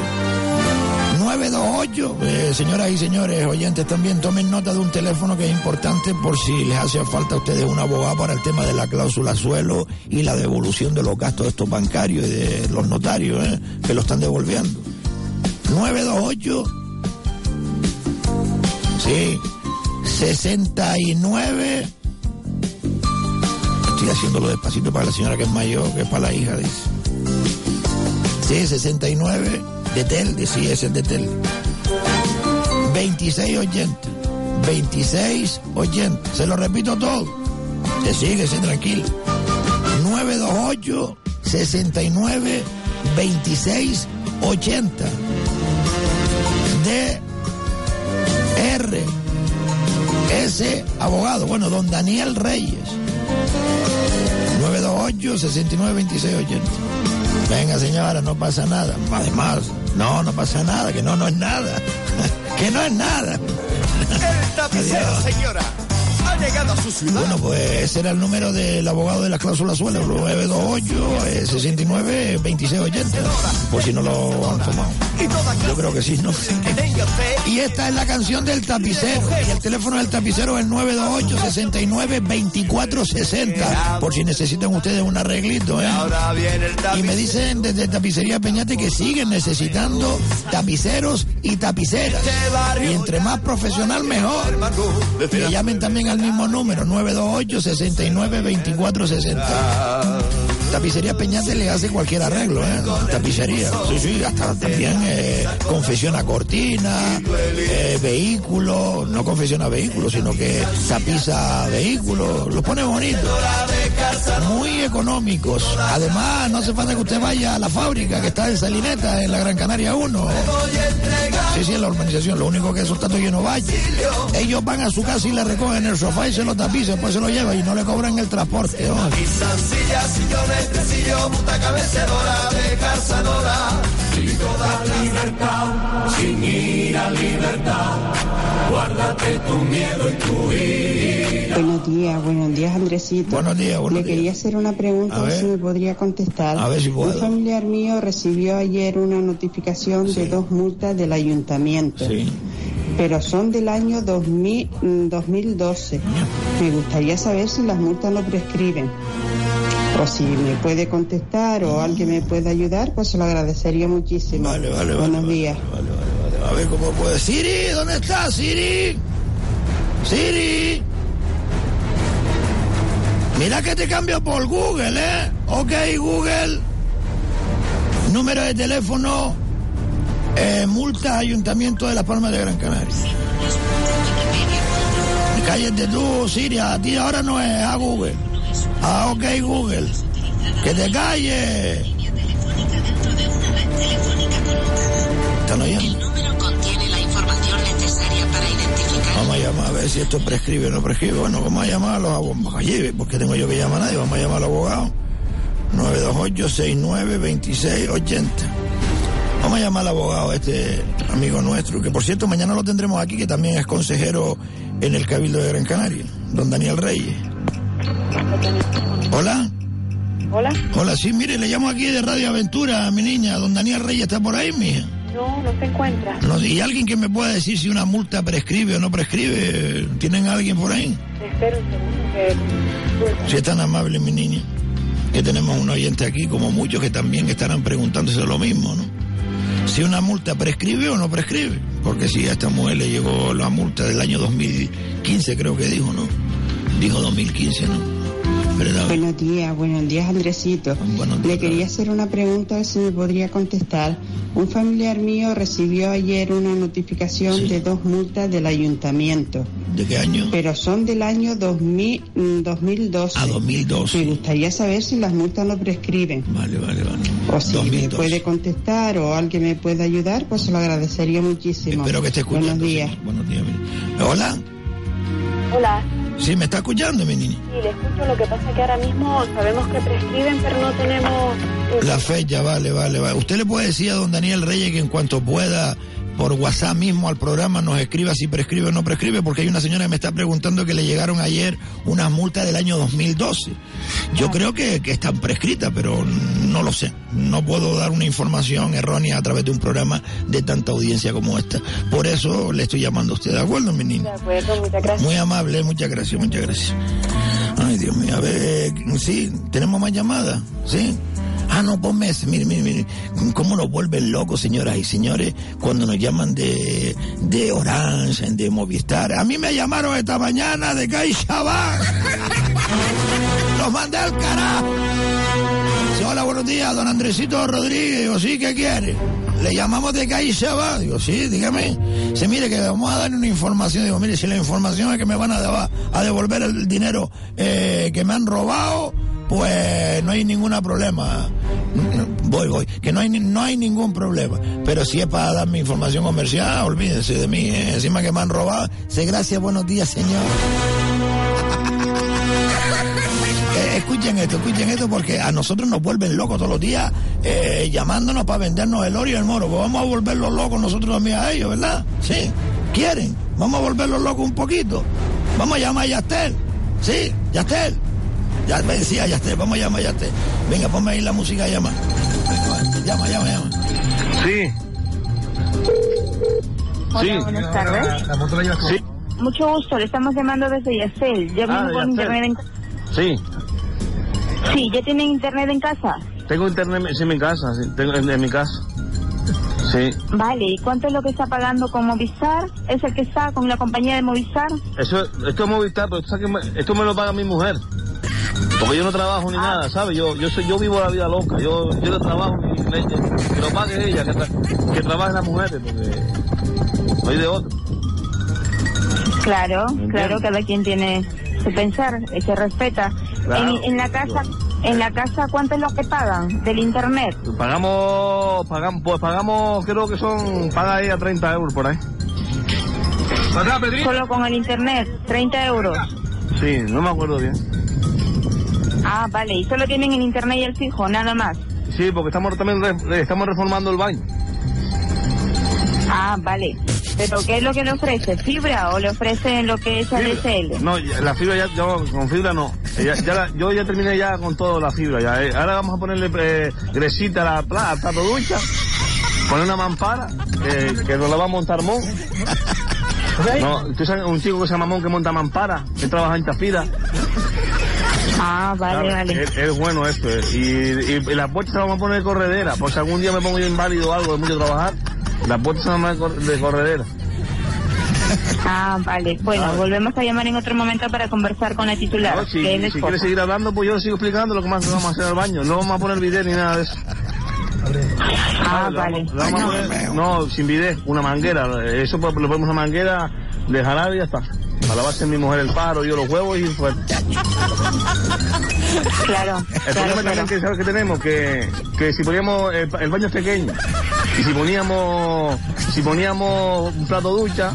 928. Eh, señoras y señores oyentes, también tomen nota de un teléfono que es importante por si les hace falta a ustedes un abogado para el tema de la cláusula suelo y la devolución de los gastos de estos bancarios y de los notarios eh, que lo están devolviendo. 928. Sí. 69. Estoy haciéndolo despacito para la señora que es mayor, que es para la hija, dice. Sí, 69 de Tel, de sí, es el de Tel. 2680. 2680. Se lo repito todo. Que sigue, sí, tranquilo. 928 69 26 80. D S abogado. Bueno, don Daniel Reyes. 928 69 26 80. Venga, señora, no pasa nada. Además, no, no pasa nada, que no, no es nada. que no es nada. El tapicero, señora. Ha llegado a su ciudad. Bueno, pues ese era el número del abogado de las cláusulas suelo, 928 eh, 69 26 80. Por si no lo han tomado. Yo creo que sí, ¿no? Y esta es la canción del tapicero. Y el teléfono del tapicero es 928 69 24 60. Por si necesitan ustedes un arreglito, ¿eh? El Y me dicen desde Tapicería Peñate que siguen necesitando tapiceros y tapiceras. Y entre más profesional, mejor. Que llamen también al mismo número, 928 69 24 60. Tapicería Peñate le hace cualquier arreglo, ¿eh? Tapicería. Sí, sí, hasta también eh, confesiona cortina, eh, vehículos, no confesiona vehículos, sino que tapiza vehículos, lo pone bonito. Muy económicos. Además, no hace falta que usted vaya a la fábrica que está en Salineta, en la Gran Canaria 1. Sí, sí, en la urbanización. Lo único que eso está todo lleno valle. Ellos van a su casa y le recogen el sofá y se lo tapizan, pues se lo llevan y no le cobran el transporte. Butaca vencedora de calzadora. Y toda libertad, sin ir a libertad. Guárdate tu miedo y tu ira. Buenos días, buenos días, Andresito. Buenos días, buenos Le quería hacer una pregunta, A ver si me podría contestar. A ver si puedo. Un familiar mío recibió ayer una notificación de dos multas del ayuntamiento. pero son del año 2000, mm, 2012. Me gustaría saber si las multas no prescriben. O si me puede contestar o alguien me puede ayudar, pues se lo agradecería muchísimo. Vale, vale, vale, Buenos días. A ver cómo puede. Siri, ¿dónde estás, Siri? Siri. Mira que te cambio por Google, ¿eh? Ok, Google. Número de teléfono. Eh, multa Ayuntamiento de Las Palmas de Gran Canaria. Cállate tú, Siri. A ti ahora no es a Google. Ah, ok, Google. Que te calles. ¿Están oyendo? número contiene la información necesaria para identificar. Vamos a llamar a ver si esto prescribe o no prescribe. Bueno, vamos a llamar a los abogados. ¿por qué tengo yo que llamar a nadie? Vamos a llamar al abogado. 928-69-2680. Vamos a llamar al abogado, este amigo nuestro, que por cierto mañana lo tendremos aquí, que también es consejero en el Cabildo de Gran Canaria, don Daniel Reyes. Hola. Hola. Hola, sí, mire, le llamo aquí de Radio Aventura, mi niña. Don Daniel Reyes está por ahí, mija. No, no se encuentra. No, ¿Y alguien que me pueda decir si una multa prescribe o no prescribe? ¿Tienen a alguien por ahí? Espera un segundo que... Si es tan amable, mi niña. Que tenemos un oyente aquí, como muchos que también estarán preguntándose lo mismo, ¿no? Si una multa prescribe o no prescribe. Porque si a esta mujer le llegó la multa del año 2015, creo que dijo, ¿no? Dijo 2015, ¿no? ¿Verdad? Buenos días, buenos días Andresito. Le quería hacer una pregunta, a ver si me podría contestar. Un familiar mío recibió ayer una notificación de dos multas del ayuntamiento. ¿De qué año? Pero son del año 2000, mm, 2012. Ah, 2012. Me gustaría saber si las multas no prescriben. Vale, vale, vale. O si me 2012. puede contestar o alguien me puede ayudar, pues se lo agradecería muchísimo. Espero que esté escuchando. Buenos días. sí. Buenos días. Hola. Hola. Sí, me está escuchando, mi niña. Sí, le escucho. Lo que pasa es que ahora mismo sabemos que prescriben, pero no tenemos... eh, La fecha, vale, vale, vale. Usted le puede decir a don Daniel Reyes que en cuanto pueda, por WhatsApp mismo al programa, nos escriba si prescribe o no prescribe, porque hay una señora que me está preguntando que le llegaron ayer unas multas del año 2012. Yo creo que, que están prescritas, pero no lo sé. No puedo dar una información errónea a través de un programa de tanta audiencia como esta. Por eso le estoy llamando a usted, ¿de acuerdo, mi niña? De acuerdo, muchas gracias. Muy amable, muchas gracias, muchas gracias. Ay, Dios mío, a ver, sí, tenemos más llamadas, ¿sí? Ah, no, ponme ese, mire, mire, mire, cómo nos vuelven locos, señoras y señores, cuando nos llaman de, de Orange, de Movistar. A mí me llamaron esta mañana de CaixaBank. Los mandé al carajo. Sí, hola, buenos días, don Andresito Rodríguez. Digo, sí, ¿qué quiere? Le llamamos de CaixaBank. Digo, sí, dígame. Se mire que vamos a darle una información. Digo, mire, si la información es que me van a devolver el dinero eh, que me han robado, pues no hay ningún problema. Voy, voy. Que no hay, no hay ningún problema. Pero si es para darme información comercial, olvídense de mí. eh. Encima que me han robado. Sí, gracias, buenos días, señor. Eh, escuchen esto, escuchen esto porque a nosotros nos vuelven locos todos los días eh, llamándonos para vendernos el oro y el moro. Pues vamos a volverlos locos nosotros también a ellos, ¿verdad? Sí. ¿Quieren? Vamos a volverlos locos un poquito. Vamos a llamar a Yastel. Sí, Yastel. Ya me decía Yastel, vamos a llamar a Yastel. Venga, ponme ahí la música, llama. Llama, llama, llama. Sí. Hola, buenas tardes. Sí. Mucho gusto, le estamos llamando desde Yacel. Ya Ah, con internet en casa. Sí. Sí, ya tienen internet en casa. Tengo internet sí, en mi casa, sí. Tengo en, en mi casa. Sí. Vale, ¿y cuánto es lo que está pagando con Movistar? ¿Es el que está con la compañía de Movistar? Eso, esto es Movistar, pero esto me lo paga mi mujer. Porque yo no trabajo ni nada, ¿sabes? Yo, yo soy, yo vivo la vida loca. Yo, yo no trabajo ni leche. Que lo pague ella, que, tra- que trabaje las mujeres, porque no hay de otro. Claro, claro, cada quien tiene su pensar, eh, se respeta. Claro. En, en la casa, en la casa, ¿cuánto es lo que pagan del internet? Pagamos, pagamos, pues pagamos, creo que son, paga ella 30 euros por ahí. Solo con el internet, 30 euros. Sí, no me acuerdo bien. Ah, vale, y solo tienen el internet y el fijo, nada más. Sí, porque estamos también re- estamos reformando el baño. Ah, vale. ¿Pero qué es lo que le ofrece? ¿Fibra o le ofrece lo que es ADSL? No, la fibra ya, yo con fibra no. Ya, ya la- yo ya terminé ya con toda la fibra. Ya, eh. Ahora vamos a ponerle eh, gresita a la plata, a ducha, poner una mampara, eh, que nos la va a montar Mon. No, tú sabes un chico que se llama Mamón que monta mampara, que trabaja en Tafira. Ah, vale, Claro, vale. Es, es bueno eh. Y, y, y las puertas se las vamos a poner de corredera. Por si algún día me pongo yo inválido o algo de mucho trabajar, las puertas se van a poner de cor- de corredera. Ah, vale. Bueno, volvemos a llamar en otro momento para conversar con la titular. No, si, si quieres seguir hablando, pues yo sigo explicando lo que más vamos a hacer al baño. No vamos a poner video ni nada de eso. Ah, Le vale. vamos- vamos poner- no, sin bidet, una manguera. Eso pues, lo ponemos una manguera de jarabe y ya está. Para lavarse mi mujer el paro, yo los huevos y fuerte. Claro, El claro, problema claro. también que, ¿sabes que tenemos? Que, que si poníamos, el, el baño es pequeño, y si poníamos, si poníamos un plato ducha,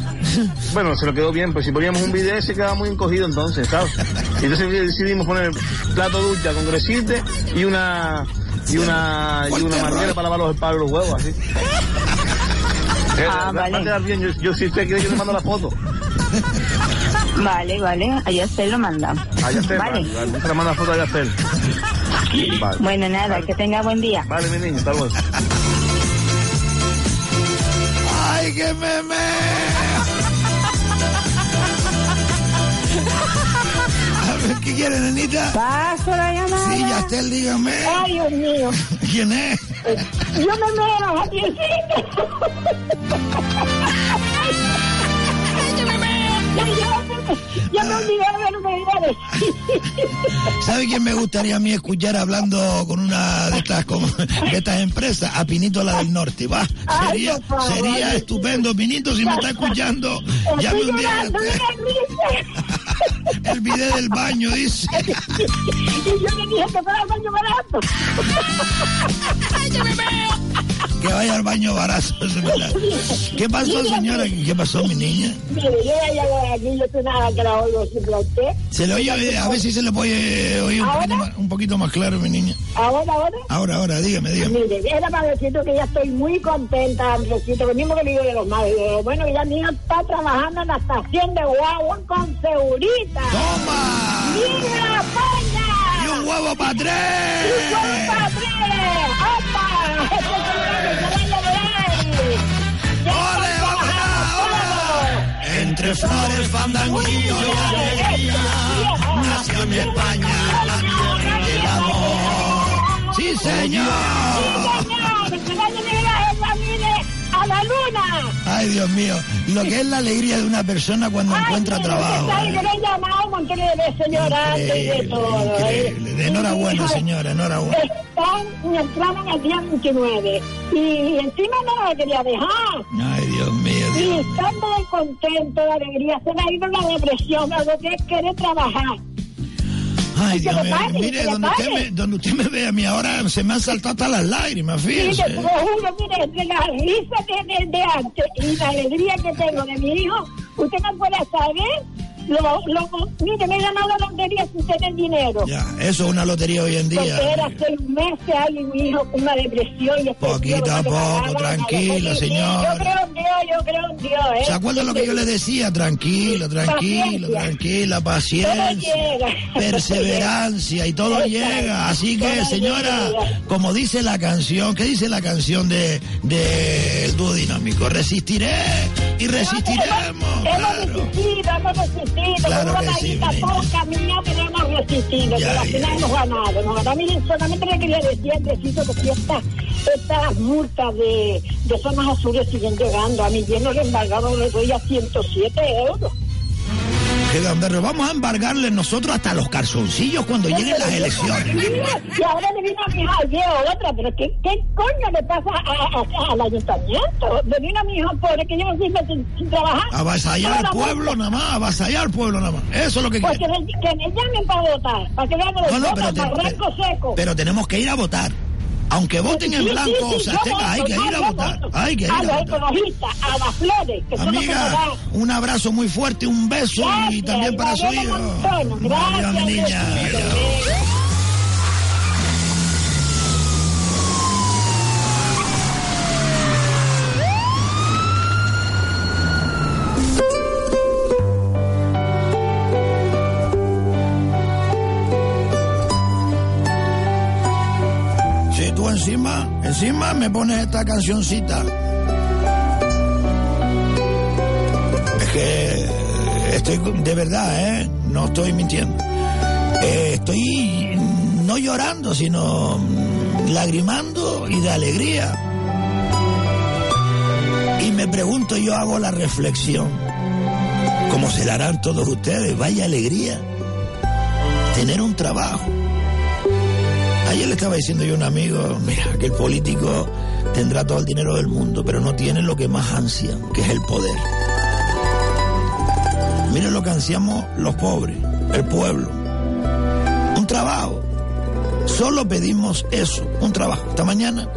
bueno, se lo quedó bien, pero si poníamos un bidet se quedaba muy encogido entonces, ¿sabes? Entonces decidimos poner plato ducha con gresite y una, y una, y una manguera para lavar los y los huevos, así. Eh, Ah, va- vale. Va a quedar bien, yo, yo si usted quiere yo le mando la foto. Vale, vale. Allá se lo manda. Allá está, Vale. vale, vale, se manda foto a Yacel. Vale. Bueno, nada, que tenga buen día. Vale, mi niño, hasta luego. ¡Ay, qué meme! A ver, ¿qué quiere, nenita? Paso la llamada. Sí, Yastel, dígame. Ay, Dios mío. ¿Quién es? Yo me muero. Ay, que me meo. Ya, ya, ya me olvidé de los menores. ¿Sabe quién me gustaría a mí escuchar hablando con una de estas, de estas empresas? A Pinito, la del norte, va. Sería, favor. sería estupendo, Pinito, si me está escuchando. Llame Estoy un día. El video del baño, dice. Y yo le dije que fuera al baño barato. Ay, que me meo. Que vaya al baño verdad. ¿Qué pasó, señora? ¿Qué pasó, mi niña? Mire, yo ya aquí, yo estoy nada que la oigo siempre a usted. Se le oye, eh, a ver si se le puede oír un poquito, más, un poquito más claro, mi niña. Ahora, ahora. Ahora, ahora, dígame, dígame. Mire, era para decirte que ya estoy muy contenta, Andresito, lo mismo que le digo de los madres. Bueno, ya mi hija está trabajando en la estación de guagua con Segurita. ¡Toma! ¡Mira, España! ¡Y un huevo para tres! ¡Y un huevo para tres! Entre flores, fandanguillo y alegría, nació mi España, la tierra del amor. ¡Sí, señor! La luna! Ay, Dios mío, lo que es la alegría de una persona cuando encuentra trabajo. Ay, que le he llamado un montón de veces llorando y de todo. ¿eh? Increíble. Enhorabuena, señora, enhorabuena. Están, entraron el día 29 y encima no la quería dejar. Ay, Dios mío, Y Dios. están muy contentos, de alegría, se me ha ido la depresión, algo que es querer trabajar. Ay, que Dios mío. Mire, que donde usted, me, donde usted me ve a mí ahora, se me han saltado hasta las lágrimas, fíjese. lo juro, mire, de la risa de, de, de antes y la alegría que tengo de mi hijo, usted no puede saber. Lo, lo, mire, me he ganado la lotería sin tener dinero. Ya, eso es una lotería hoy en Porque día. era seis meses ahí mi hijo con una depresión y Poquito a poco, sí, señora. Yo creo en Dios, yo creo en Dios, ¿eh? ¿Se acuerda lo que yo le decía? Tranquilo, tranquilo, Paciencia. tranquila, Todo paciencia, llega. perseverancia y todo llega. Así que, Todo señora, como dice la canción, ¿qué dice la canción de, de El dúo dinámico? Resistiré y resistiremos. Claro. Resistido, Claro con una sí, maguita, mi todo caminado, pero hemos resistido, Ya, pero al final hemos ganado. ¿no? A mí solamente le quería decir, Andresito, que estas, estas multas de, de zonas azules siguen llegando, a mi lleno le embargaron, le doy a 107 euros. Que donde nos vamos a embargarle nosotros hasta los calzoncillos cuando lleguen las elecciones. Y ahora le vino a mi hija otra, pero ¿qué, qué coño le pasa a- a- al ayuntamiento? Le vino a mi hija pobre que lleva sin, sin, sin trabajar. Avasallar al pueblo nada más, avasallar al pueblo nada más. Eso es lo que Pues quiere. que, me- llamen para votar, para que vean No, los no, votos, pero te- barranco seco. Pero tenemos que ir a votar. Aunque voten en Sí, sí, blanco sí, o sea, hay que ir a votar. Hay que ir A a los votar. ecologistas, a las flores, que Amiga, un abrazo muy fuerte, un beso y Gracias, también para su hijo. Gracias, niña. Encima, me pones esta cancioncita. Es que Estoy de verdad, ¿eh? No estoy mintiendo. Eh, estoy no llorando, sino lagrimando y de alegría. Y me pregunto, yo hago la reflexión, como se la harán todos ustedes, vaya alegría tener un trabajo. Ayer le estaba diciendo yo a un amigo, mira, que el político tendrá todo el dinero del mundo, pero no tiene lo que más ansia, que es el poder. Miren lo que ansiamos los pobres, el pueblo. Un trabajo. Solo pedimos eso, un trabajo. Esta mañana,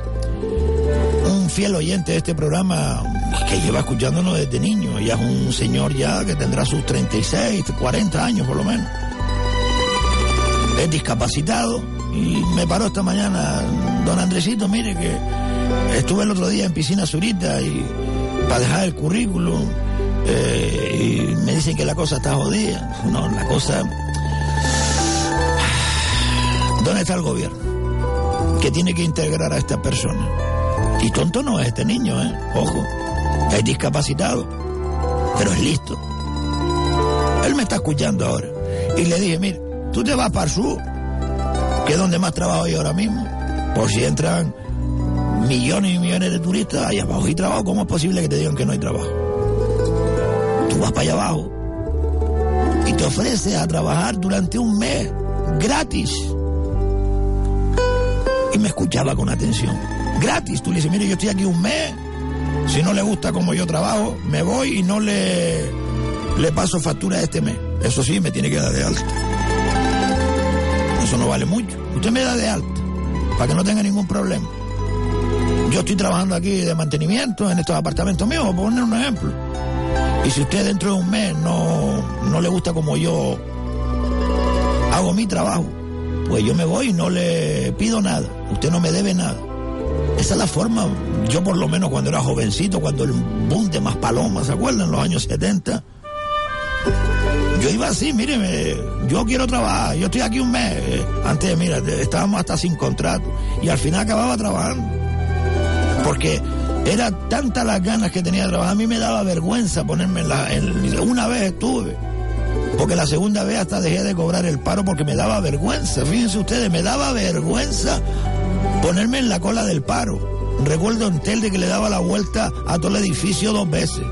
un fiel oyente de este programa que lleva escuchándonos desde niño, ya es un señor ya que tendrá sus 36, 40 años por lo menos. Es discapacitado y me paró esta mañana, don Andresito, mire que estuve el otro día en Piscina Zurita y para dejar el currículum eh, y me dicen que la cosa está jodida. No, la cosa... ¿Dónde está el gobierno? Que tiene que integrar a esta persona. Y tonto no es este niño, ¿eh? Ojo. Es discapacitado. Pero es listo. Él me está escuchando ahora. Y le dije, mire, tú te vas para el sur, que es donde más trabajo hay ahora mismo. Por si entran millones y millones de turistas allá abajo y trabajo, ¿cómo es posible que te digan que no hay trabajo? Tú vas para allá abajo y te ofreces a trabajar durante un mes gratis. Y me escuchaba con atención. Gratis. Tú le dices, mire, yo estoy aquí un mes. Si no le gusta como yo trabajo, me voy y no le, le paso factura este mes. Eso sí, me tiene que dar de alta. Eso no vale mucho. Usted me da de alta para que no tenga ningún problema. Yo estoy trabajando aquí de mantenimiento en estos apartamentos míos, por poner un ejemplo. Y si usted dentro de un mes no, no le gusta como yo hago mi trabajo, pues yo me voy y no le pido nada. Usted no me debe nada. Esa es la forma, yo por lo menos cuando era jovencito, cuando el boom de más palomas, ¿se acuerdan? En los años 70. Yo iba así, míreme, yo quiero trabajar, yo estoy aquí un mes. Antes, mira, estábamos hasta sin contrato. Y al final acababa trabajando. Porque era tanta las ganas que tenía de trabajar, a mí me daba vergüenza ponerme en la... Una vez estuve, porque la segunda vez hasta dejé de cobrar el paro porque me daba vergüenza. Fíjense ustedes, me daba vergüenza ponerme en la cola del paro. Recuerdo en Telde que le daba la vuelta a todo el edificio dos veces.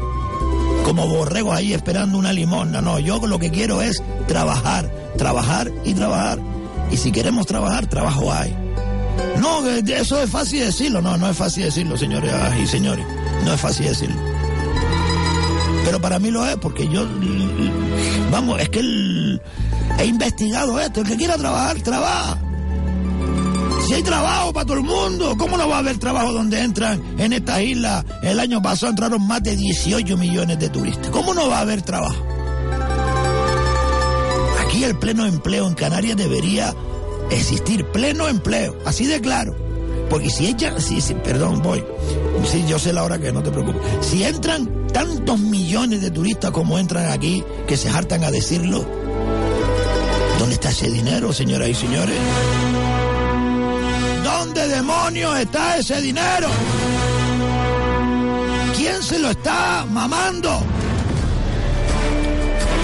Como borregos ahí esperando una limosna. No, yo lo que quiero es trabajar, trabajar y trabajar. Y si queremos trabajar, trabajo hay. No, eso es fácil decirlo. No, no es fácil decirlo, señores y señores. No es fácil decirlo. Pero para mí lo es, porque yo, vamos, es que el, he investigado esto. El que quiera trabajar, trabaja. Si hay trabajo para todo el mundo, ¿cómo no va a haber trabajo donde entran en esta isla? El año pasado entraron más de 18 millones de turistas. ¿Cómo no va a haber trabajo? Aquí el pleno empleo en Canarias debería existir pleno empleo, así de claro. Porque si ella, sí, sí, perdón, voy. Sí, yo sé la hora que no te preocupes. Si entran tantos millones de turistas como entran aquí, que se hartan a decirlo, ¿dónde está ese dinero, señoras y señores? ¿Dónde demonios está ese dinero? ¿Quién se lo está mamando?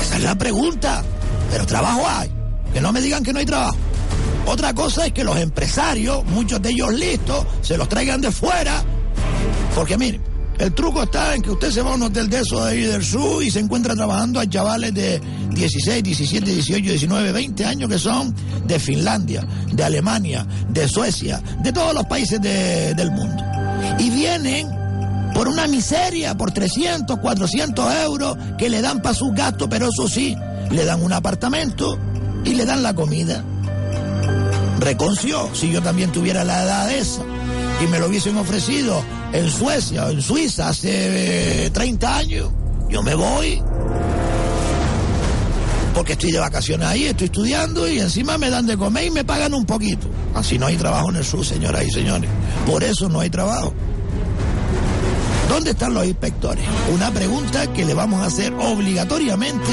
Esa es la pregunta. Pero trabajo hay. Que no me digan que no hay trabajo. Otra cosa es que los empresarios, muchos de ellos listos, se los traigan de fuera. Porque miren, el truco está en que usted se va a un hotel de esos de ahí del sur y se encuentra trabajando a chavales de 16, 17, 18, 19, 20 años que son de Finlandia, de Alemania, de Suecia, de todos los países de- del mundo. Y vienen por una miseria, por 300, 400 euros que le dan para sus gastos, pero eso sí, le dan un apartamento y le dan la comida. Reconció, si yo también tuviera la edad esa y me lo hubiesen ofrecido en Suecia o en Suiza hace eh, 30 años, yo me voy. Porque estoy de vacaciones ahí, estoy estudiando y encima me dan de comer y me pagan un poquito. Así no hay trabajo en el sur, señoras y señores. Por eso no hay trabajo. ¿Dónde están los inspectores? Una pregunta que le vamos a hacer obligatoriamente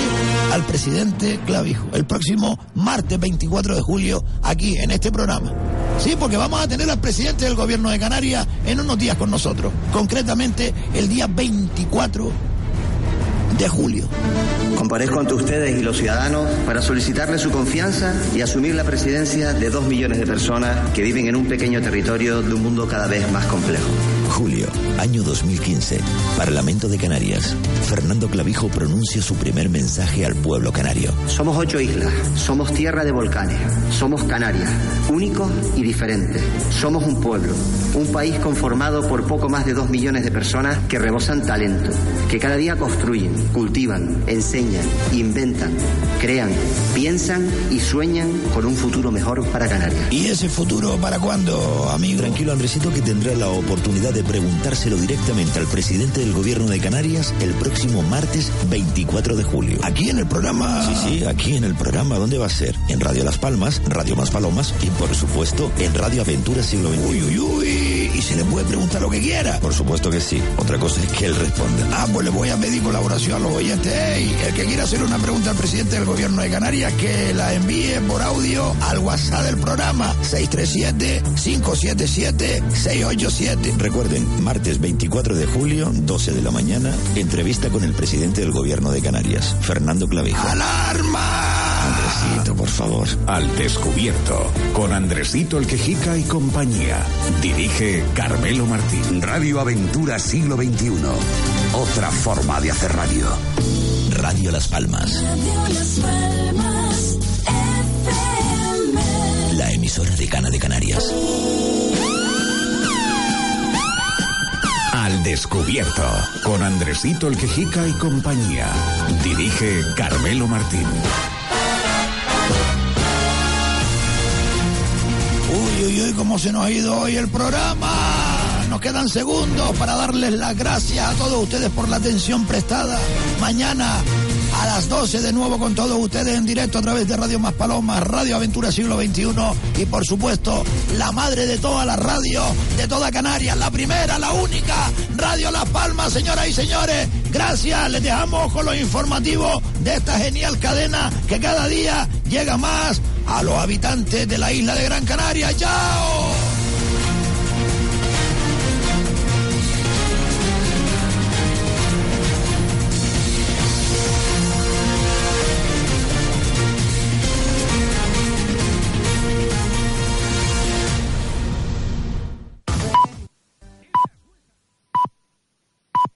al presidente Clavijo el próximo martes 24 de julio aquí en este programa. Sí, porque vamos a tener al presidente del gobierno de Canarias en unos días con nosotros. Concretamente el día 24 de julio. Comparezco ante ustedes y los ciudadanos para solicitarles su confianza y asumir la presidencia de dos millones de personas que viven en un pequeño territorio de un mundo cada vez más complejo. Julio, año 2015. Parlamento de Canarias. Fernando Clavijo pronuncia su primer mensaje al pueblo canario. Somos ocho islas, somos tierra de volcanes, somos Canarias, únicos y diferentes. Somos un pueblo, un país conformado por poco más de dos millones de personas que rebosan talento, que cada día construyen, cultivan, enseñan, inventan, crean, piensan y sueñan con un futuro mejor para Canarias. ¿Y ese futuro para cuándo, amigo? Tranquilo, Andresito, que tendrá la oportunidad de preguntárselo directamente al presidente del gobierno de Canarias el próximo martes 24 de julio. Aquí en el programa. Sí, sí, aquí en el programa. ¿Dónde va a ser? En Radio Las Palmas, Radio Más Palomas y, por supuesto, en Radio Aventura Siglo XXI. Uy, uy, uy. Y se le puede preguntar lo que quiera. Por supuesto que sí. Otra cosa es que él responda. Ah, pues le voy a pedir colaboración a los oyentes. Ey, el que quiera hacer una pregunta al presidente del gobierno de Canarias, que la envíe por audio al WhatsApp del programa 637-577-687. Recuerden, martes 24 de julio, 12 de la mañana, entrevista con el presidente del gobierno de Canarias, Fernando Clavijo. ¡Alarma! Andresito, por favor. Al descubierto, con Andresito el Quejica y compañía. Dirige Carmelo Martín. Radio Aventura Siglo XXI. Otra forma de hacer radio. Radio Las Palmas. La emisora de Cana de Canarias. Al descubierto, con Andresito el Quejica y compañía. Dirige Carmelo Martín. Uy, uy, uy, cómo se nos ha ido hoy el programa. Nos quedan segundos para darles las gracias a todos ustedes por la atención prestada. Mañana a las 12 de nuevo con todos ustedes en directo a través de Radio Más Palomas, Radio Aventura Siglo XXI y por supuesto la madre de todas las radios de toda Canarias, la primera, la única, Radio Las Palmas, señoras y señores. Gracias, les dejamos con los informativos de esta genial cadena que cada día llega más a los habitantes de la isla de Gran Canaria. ¡Chao!